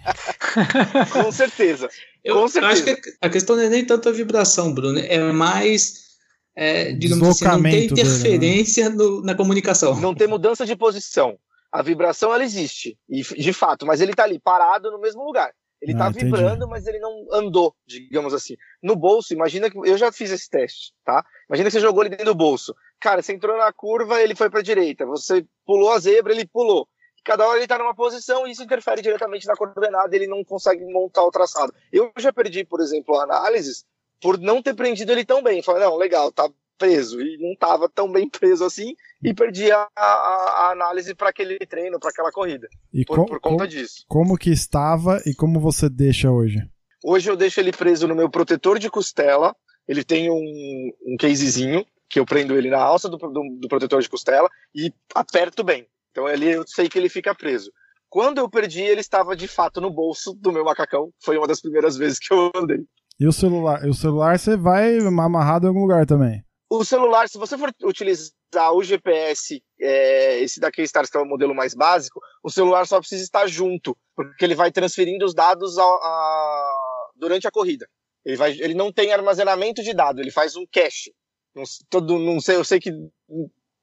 Com certeza. Eu, Com certeza. eu acho que a questão não é nem tanto a vibração, Bruno, é mais é, digamos assim, não tem interferência dele, né? no, na comunicação. Não tem mudança de posição. A vibração ela existe, e, de fato, mas ele está ali parado no mesmo lugar. Ele está ah, vibrando, mas ele não andou, digamos assim. No bolso, imagina que. Eu já fiz esse teste, tá? Imagina que você jogou ele dentro do bolso. Cara, você entrou na curva, ele foi para a direita. Você pulou a zebra, ele pulou. Cada hora ele está numa posição e isso interfere diretamente na coordenada, ele não consegue montar o traçado. Eu já perdi, por exemplo, análises por não ter prendido ele tão bem. Falei, não, legal, tá preso. E não estava tão bem preso assim e perdi a, a, a análise para aquele treino, para aquela corrida. E por, com, por conta com, disso. Como que estava e como você deixa hoje? Hoje eu deixo ele preso no meu protetor de costela. Ele tem um, um casezinho que eu prendo ele na alça do, do, do protetor de costela e aperto bem. Então ali eu sei que ele fica preso. Quando eu perdi, ele estava de fato no bolso do meu macacão. Foi uma das primeiras vezes que eu andei. E o celular? E o celular você vai amarrado em algum lugar também? O celular, se você for utilizar o GPS, é, esse da Keystars, que é o modelo mais básico, o celular só precisa estar junto, porque ele vai transferindo os dados a, a, durante a corrida. Ele, vai, ele não tem armazenamento de dados, ele faz um cache. Não, todo, não sei, eu sei que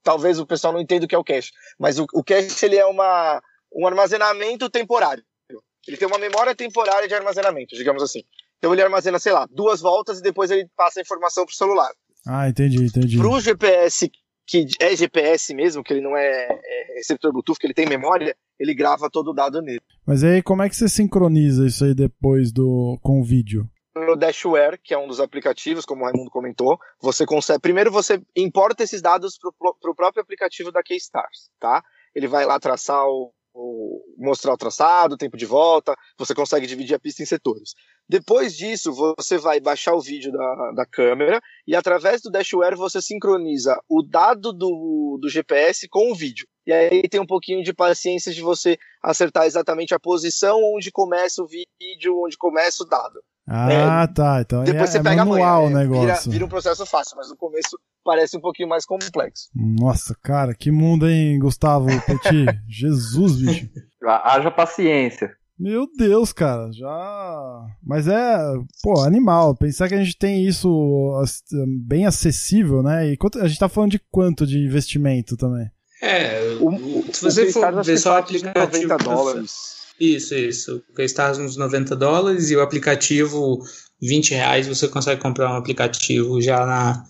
talvez o pessoal não entenda o que é o cache, mas o, o cache ele é uma, um armazenamento temporário. Ele tem uma memória temporária de armazenamento, digamos assim. Então ele armazena, sei lá, duas voltas e depois ele passa a informação para o celular. Ah, entendi, entendi. Para o GPS, que é GPS mesmo, que ele não é, é receptor Bluetooth, que ele tem memória, ele grava todo o dado nele. Mas aí como é que você sincroniza isso aí depois do com o vídeo? No Dashware, que é um dos aplicativos, como o Raimundo comentou, você consegue. Primeiro você importa esses dados para o próprio aplicativo da Keystars, tá? Ele vai lá traçar o, mostrar o traçado, o tempo de volta, você consegue dividir a pista em setores. Depois disso, você vai baixar o vídeo da, da câmera e através do Dashware você sincroniza o dado do, do GPS com o vídeo. E aí tem um pouquinho de paciência de você acertar exatamente a posição onde começa o vídeo, onde começa o dado. Ah, é, tá. Então depois é, você é pega manual amanhã, o negócio. Vira, vira, um processo fácil, mas no começo parece um pouquinho mais complexo. Nossa, cara, que mundo, hein, Gustavo Petit? Jesus, bicho. Haja paciência. Meu Deus, cara, já. Mas é, pô, animal. Pensar que a gente tem isso bem acessível, né? E quanto... a gente tá falando de quanto de investimento também? É, o, se você for ver só o aplicativo. 90 dólares. Isso, isso. O Stars uns 90 dólares e o aplicativo 20 reais você consegue comprar um aplicativo já na,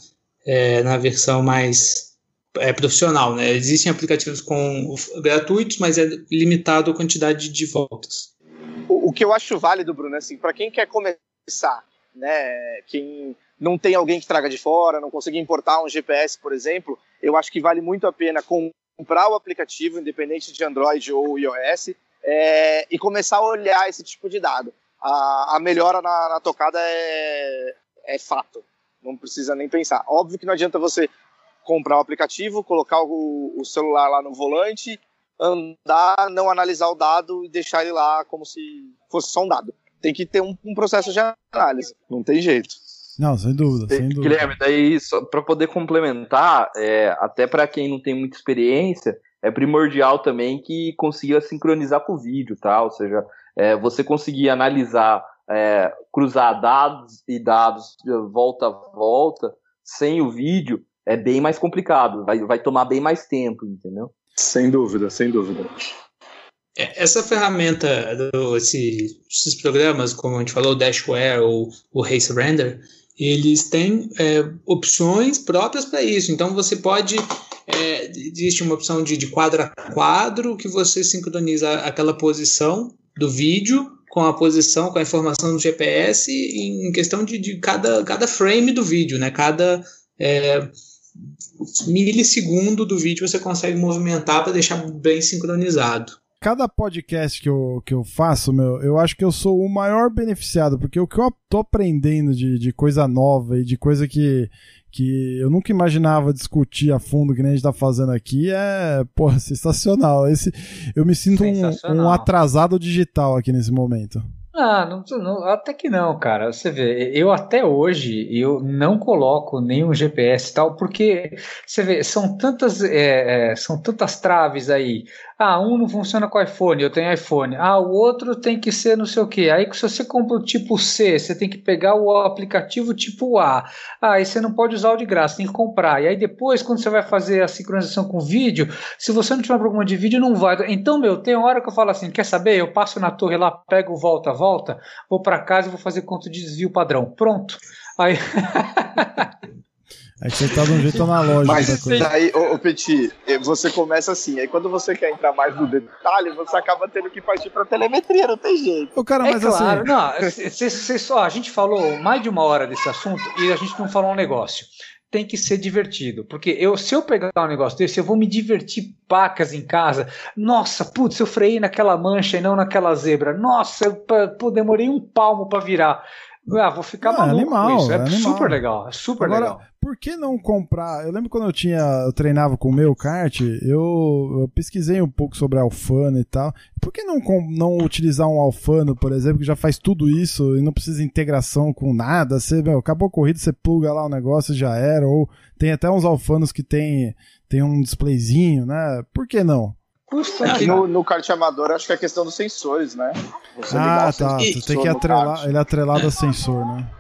é, na versão mais é, profissional, né? Existem aplicativos com gratuitos, mas é limitado a quantidade de voltas. O, que eu acho válido, Bruno, é assim, para quem quer começar, né? Quem não tem alguém que traga de fora, não conseguir importar um GPS, por exemplo, eu acho que vale muito a pena comprar o aplicativo, independente de Android ou iOS, é, e começar a olhar esse tipo de dado. A, a melhora na, na tocada é, é fato, não precisa nem pensar. Óbvio que não adianta você comprar o aplicativo, colocar o, o celular lá no volante, andar, não analisar o dado e deixar ele lá como se fosse só um dado. Tem que ter um, um processo de análise, não tem jeito. Não, sem dúvida, sem dúvida. Guilherme, daí para poder complementar, é, até para quem não tem muita experiência, é primordial também que consiga sincronizar com o vídeo, tá? Ou seja, é, você conseguir analisar, é, cruzar dados e dados de volta a volta sem o vídeo, é bem mais complicado, vai, vai tomar bem mais tempo, entendeu? Sem dúvida, sem dúvida. É, essa ferramenta, esses programas, como a gente falou, o Dashware ou o Race Render, eles têm é, opções próprias para isso. Então você pode. É, existe uma opção de, de quadro a quadro que você sincroniza aquela posição do vídeo com a posição, com a informação do GPS em questão de, de cada, cada frame do vídeo, né? Cada é, milissegundo do vídeo você consegue movimentar para deixar bem sincronizado cada podcast que eu, que eu faço, meu, eu acho que eu sou o maior beneficiado, porque o que eu tô aprendendo de, de coisa nova e de coisa que, que eu nunca imaginava discutir a fundo, que nem a gente tá fazendo aqui, é, porra, sensacional. Esse, eu me sinto um, um atrasado digital aqui nesse momento. Ah, não, não, até que não, cara. Você vê, eu até hoje eu não coloco nenhum GPS e tal, porque você vê, são tantas, é, é, são tantas traves aí. Ah, um não funciona com iPhone, eu tenho iPhone. Ah, o outro tem que ser não sei o que. Aí se você compra o tipo C, você tem que pegar o aplicativo tipo A. Ah, aí você não pode usar o de graça, tem que comprar. E aí depois, quando você vai fazer a sincronização com vídeo, se você não tiver problema de vídeo, não vai. Então, meu, tem hora que eu falo assim, quer saber? Eu passo na torre lá, pego volta, volta, vou para casa e vou fazer conta de desvio padrão. Pronto. Aí É que você tá de um jeito analógico Mas. Daí, ô, ô, Petit, você começa assim, aí quando você quer entrar mais no detalhe, você acaba tendo que partir pra telemetria, não tem jeito. Ô, cara, é mas claro, assim... não, cê, cê, só, a gente falou mais de uma hora desse assunto e a gente não falou um negócio tem que ser divertido. Porque eu, se eu pegar um negócio desse, eu vou me divertir pacas em casa. Nossa, putz, eu freiei naquela mancha e não naquela zebra. Nossa, eu pô, demorei um palmo para virar. Ah, vou ficar não, maluco animal, isso. É, é super legal, é super Agora, legal. Por que não comprar? Eu lembro quando eu tinha, eu treinava com o meu kart, eu, eu pesquisei um pouco sobre Alfano e tal. Por que não, não utilizar um Alfano, por exemplo, que já faz tudo isso e não precisa de integração com nada? Você, meu, acabou a corrida, você pluga lá o negócio e já era. Ou tem até uns Alfanos que tem, tem um displayzinho, né? Por que não? Custa. É no, no kart amador, acho que é a questão dos sensores, né? Você ah, tá. Tu tem que atrelar, ele é atrelado a sensor, né?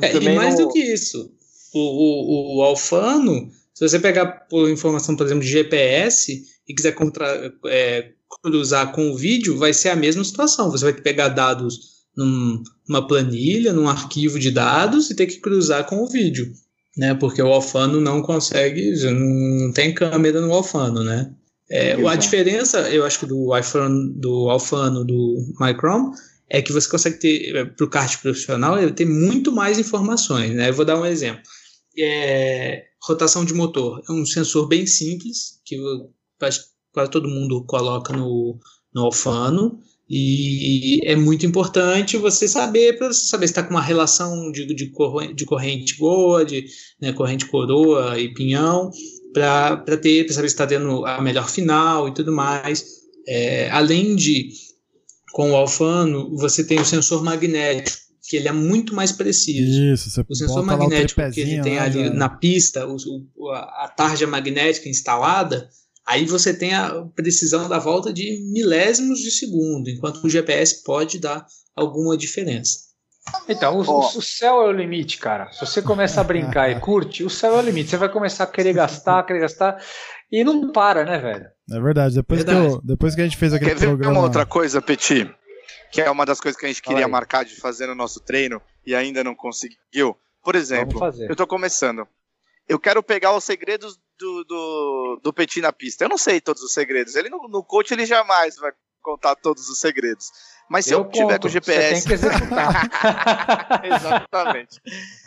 É, e mais do que isso, o, o, o, Alfano, se você pegar por informação, por exemplo, de GPS e quiser contra, é, cruzar com o vídeo, vai ser a mesma situação. Você vai pegar dados num, numa planilha, num arquivo de dados e ter que cruzar com o vídeo, né? Porque o Alfano não consegue, não tem câmera no Alfano, né? É, a diferença, eu acho que do iPhone, do Alfano, do Micron, é que você consegue ter, é, para o kart profissional, ele tem muito mais informações. Né? Eu vou dar um exemplo. É, rotação de motor é um sensor bem simples, que quase todo mundo coloca no, no Alfano, e é muito importante você saber, para você saber se está com uma relação de, de, corrente, de corrente boa, de né, corrente coroa e pinhão, para ter, para saber se está tendo a melhor final e tudo mais. É, além de, com o Alfano, você tem o sensor magnético, que ele é muito mais preciso. Isso, você o sensor magnético que ele tem ali na pista, o, o, a tarja magnética instalada, aí você tem a precisão da volta de milésimos de segundo, enquanto o GPS pode dar alguma diferença. Então, o, oh. o, céu é o limite, cara. Se você começa a brincar e curte, o céu é o limite. Você vai começar a querer gastar, querer gastar, e não para, né, velho? É verdade. Depois, verdade. Que, eu, depois que a gente fez aquele Quer programa... Ver uma outra coisa, Petit? Que é uma das coisas que a gente queria marcar de fazer no nosso treino e ainda não conseguiu. Por exemplo, eu tô começando. Eu quero pegar os segredos do, do, do Petit na pista. Eu não sei todos os segredos. Ele no, no coach ele jamais vai contar todos os segredos. Mas se eu, eu tiver com o GPS. Você tem que executar. Exatamente.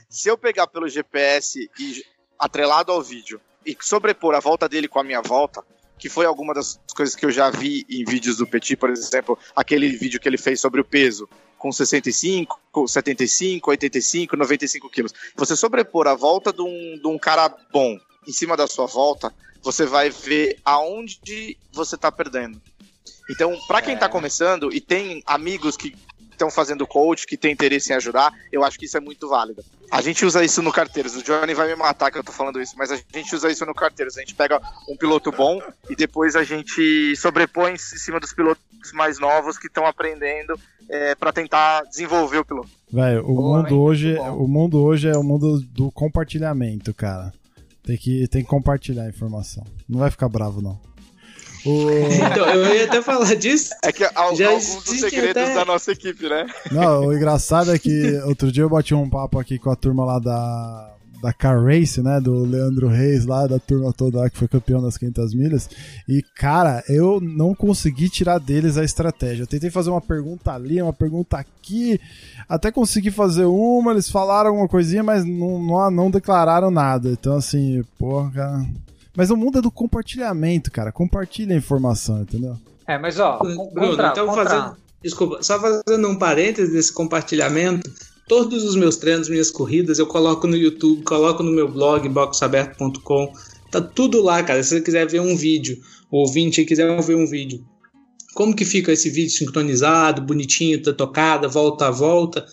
Se eu pegar pelo GPS e atrelado ao vídeo e sobrepor a volta dele com a minha volta, que foi alguma das coisas que eu já vi em vídeos do Petit, por exemplo, aquele vídeo que ele fez sobre o peso, com 65, 75, 85, 95 quilos. Você sobrepor a volta de um, de um cara bom em cima da sua volta, você vai ver aonde você está perdendo. Então, para quem está é. começando e tem amigos que estão fazendo coach, que tem interesse em ajudar, eu acho que isso é muito válido. A gente usa isso no Carteiros. O Johnny vai me matar que eu tô falando isso, mas a gente usa isso no Carteiros. A gente pega um piloto bom e depois a gente sobrepõe em cima dos pilotos mais novos que estão aprendendo é, para tentar desenvolver o piloto. Velho, o mundo hoje, o mundo hoje é o mundo do compartilhamento, cara. Tem que, tem que compartilhar a informação. Não vai ficar bravo, não. O... Então, eu ia até falar disso. É que alguns dos segredos até... da nossa equipe, né? Não, o engraçado é que outro dia eu bati um papo aqui com a turma lá da, da Car Race, né? Do Leandro Reis lá, da turma toda lá que foi campeão das 500 milhas. E, cara, eu não consegui tirar deles a estratégia. Eu tentei fazer uma pergunta ali, uma pergunta aqui, até consegui fazer uma, eles falaram alguma coisinha, mas não, não, não declararam nada. Então, assim, porra, cara. Mas o mundo é do compartilhamento, cara. Compartilha a informação, entendeu? É, mas ó, Bruno, contra, então contra... fazendo. Desculpa, só fazendo um parênteses desse compartilhamento. Todos os meus treinos, minhas corridas, eu coloco no YouTube, coloco no meu blog, boxaberto.com. Tá tudo lá, cara. Se você quiser ver um vídeo, ou ouvinte quiser ver um vídeo, como que fica esse vídeo sincronizado, bonitinho, tá tocada, volta a volta.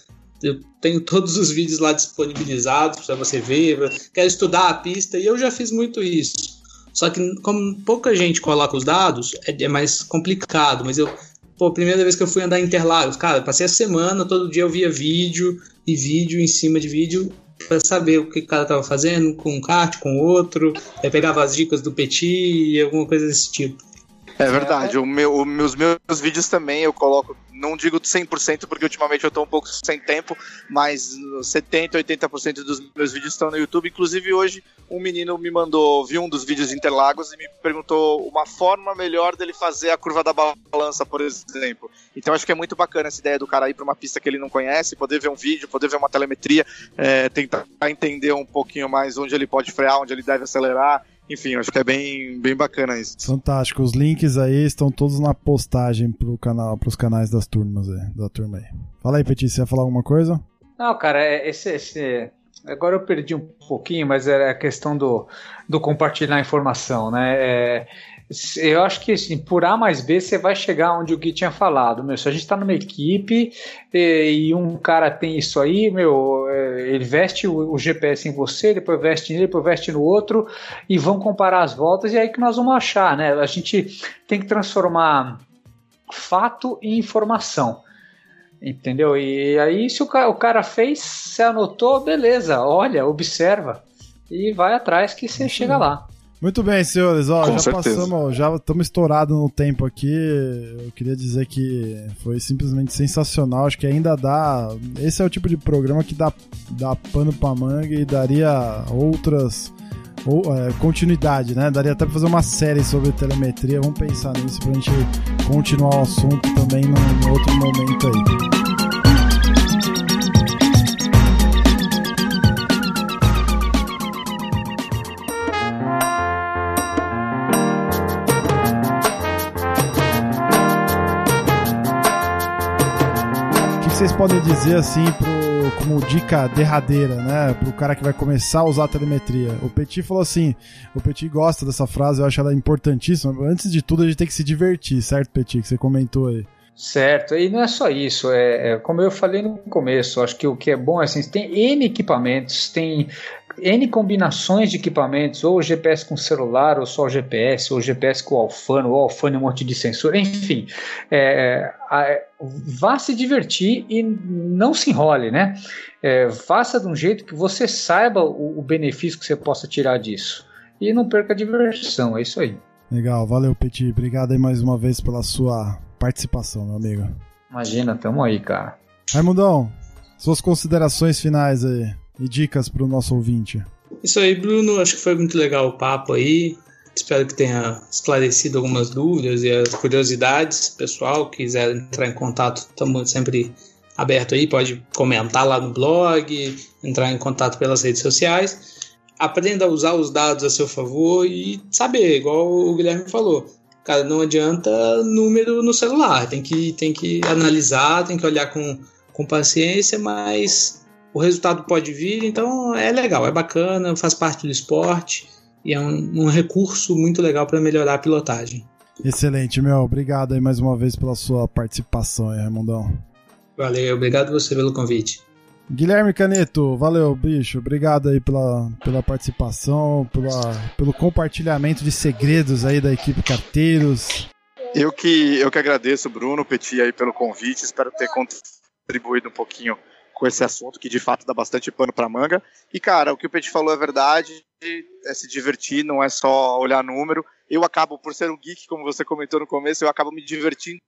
Eu tenho todos os vídeos lá disponibilizados para você ver. Quer estudar a pista e eu já fiz muito isso. Só que como pouca gente coloca os dados, é, é mais complicado. Mas eu Pô, primeira vez que eu fui andar em Interlagos, cara, passei a semana, todo dia eu via vídeo e vídeo em cima de vídeo para saber o que o cara tava fazendo com um kart, com outro, pegava as dicas do Petit e alguma coisa desse tipo. É verdade, o meu, os meus vídeos também eu coloco, não digo 100% porque ultimamente eu tô um pouco sem tempo, mas 70, 80% dos meus vídeos estão no YouTube. Inclusive hoje um menino me mandou, viu um dos vídeos de Interlagos e me perguntou uma forma melhor dele fazer a curva da balança, por exemplo. Então acho que é muito bacana essa ideia do cara ir para uma pista que ele não conhece, poder ver um vídeo, poder ver uma telemetria, é, tentar entender um pouquinho mais onde ele pode frear, onde ele deve acelerar enfim, acho que é bem, bem bacana isso. Fantástico. Os links aí estão todos na postagem pro canal, pros canais das turmas aí, da turma aí. Fala aí, Petit, você ia falar alguma coisa? Não, cara, é, esse, esse, agora eu perdi um pouquinho, mas era a questão do, do compartilhar informação, né? É, eu acho que assim, por A mais B você vai chegar onde o Gui tinha falado. Meu, se a gente está numa equipe e, e, um cara tem isso aí, meu, é, ele veste o, o, GPS em você, depois veste nele, depois veste no outro e vão comparar as voltas e é aí que nós vamos achar, né? A gente tem que transformar fato em informação. Entendeu? E aí, se o cara, o cara fez, você anotou, beleza, olha, observa e vai atrás que você chega lá. Muito bem, senhores. Ó, já certeza. passamos, já estamos estourados no tempo aqui. Eu queria dizer que foi simplesmente sensacional. Acho que ainda dá. Esse é o tipo de programa que dá, dá pano pra manga e daria outras. Ou, é, continuidade, né? Daria até pra fazer uma série sobre telemetria. Vamos pensar nisso pra gente continuar o assunto também num outro momento aí. Vocês podem dizer assim pro, como dica derradeira, né, pro cara que vai começar a usar a telemetria? O Petit falou assim, o Petit gosta dessa frase, eu acho ela importantíssima. Antes de tudo, a gente tem que se divertir, certo, Petit, que você comentou aí. Certo, e não é só isso, é, é, como eu falei no começo, acho que o que é bom é assim, tem N equipamentos, tem N combinações de equipamentos, ou GPS com celular, ou só GPS, ou GPS com Alfano, ou Alfano e um monte de sensor, enfim. É, vá se divertir e não se enrole, né? É, faça de um jeito que você saiba o, o benefício que você possa tirar disso. E não perca a diversão, é isso aí. Legal, valeu, Petit. Obrigado aí mais uma vez pela sua participação, meu amigo. Imagina, tamo aí, cara. Raimundão, suas considerações finais aí e dicas para o nosso ouvinte. Isso aí, Bruno. Acho que foi muito legal o papo aí. Espero que tenha esclarecido algumas dúvidas e as curiosidades. Pessoal, quiser entrar em contato, estamos sempre aberto aí. Pode comentar lá no blog, entrar em contato pelas redes sociais. Aprenda a usar os dados a seu favor e saber, igual o Guilherme falou. Cara, não adianta número no celular. Tem que, tem que analisar, tem que olhar com, com paciência, mas o resultado pode vir, então é legal, é bacana, faz parte do esporte e é um, um recurso muito legal para melhorar a pilotagem. Excelente, meu. Obrigado aí mais uma vez pela sua participação aí, Raimundão. Valeu, obrigado você pelo convite. Guilherme Caneto, valeu, bicho. Obrigado aí pela, pela participação, pela, pelo compartilhamento de segredos aí da equipe Carteiros. Eu que, eu que agradeço, Bruno Petit, aí pelo convite. Espero ter contribuído um pouquinho com esse assunto, que de fato dá bastante pano para manga. E, cara, o que o Pet falou é verdade, é se divertir, não é só olhar número. Eu acabo, por ser um geek, como você comentou no começo, eu acabo me divertindo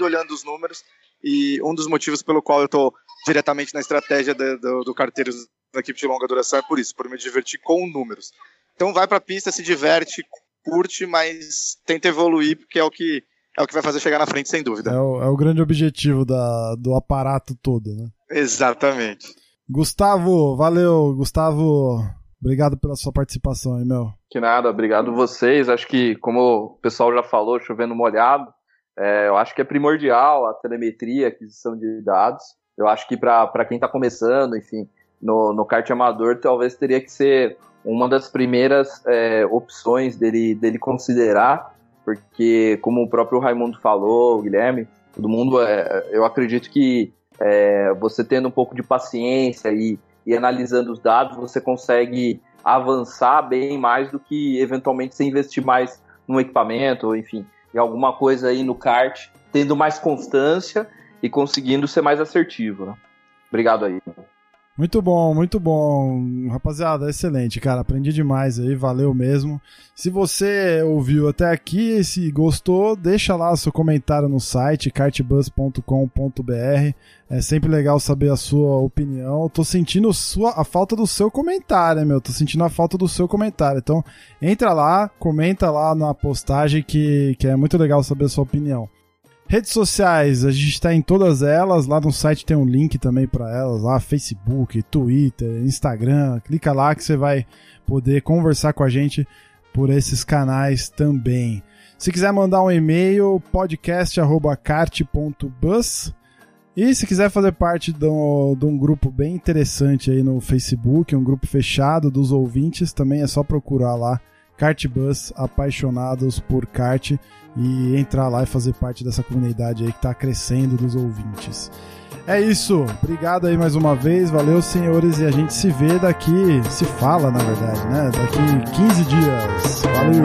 olhando os números. E um dos motivos pelo qual eu estou diretamente na estratégia do, do, do da equipe de longa duração é por isso, por me divertir com números. Então vai para a pista, se diverte, curte, mas tenta evoluir, porque é o que é o que vai fazer chegar na frente, sem dúvida. É o, é o grande objetivo da, do aparato todo, né? Exatamente. Gustavo, valeu, Gustavo. Obrigado pela sua participação aí, meu. Que nada, obrigado vocês. Acho que, como o pessoal já falou, chovendo molhado, é, eu acho que é primordial a telemetria, a aquisição de dados. Eu acho que para quem está começando, enfim, no, no kart amador, talvez teria que ser uma das primeiras é, opções dele, dele considerar, porque, como o próprio Raimundo falou, Guilherme, todo mundo, é, eu acredito que é, você tendo um pouco de paciência e, e analisando os dados, você consegue avançar bem mais do que eventualmente você investir mais no equipamento, enfim, em alguma coisa aí no kart, tendo mais constância e conseguindo ser mais assertivo. Né? Obrigado aí. Muito bom, muito bom. Rapaziada, excelente, cara. Aprendi demais aí, valeu mesmo. Se você ouviu até aqui se gostou, deixa lá seu comentário no site cartbus.com.br. É sempre legal saber a sua opinião. tô sentindo sua, a falta do seu comentário, meu. Tô sentindo a falta do seu comentário. Então, entra lá, comenta lá na postagem que, que é muito legal saber a sua opinião. Redes sociais, a gente está em todas elas. Lá no site tem um link também para elas, lá Facebook, Twitter, Instagram. Clica lá que você vai poder conversar com a gente por esses canais também. Se quiser mandar um e-mail, podcast@cart.bus. E se quiser fazer parte de um, de um, grupo bem interessante aí no Facebook, um grupo fechado dos ouvintes, também é só procurar lá Cartbus Apaixonados por Kart e entrar lá e fazer parte dessa comunidade aí que está crescendo dos ouvintes. É isso, obrigado aí mais uma vez, valeu senhores e a gente se vê daqui, se fala na verdade, né? Daqui 15 dias. Valeu!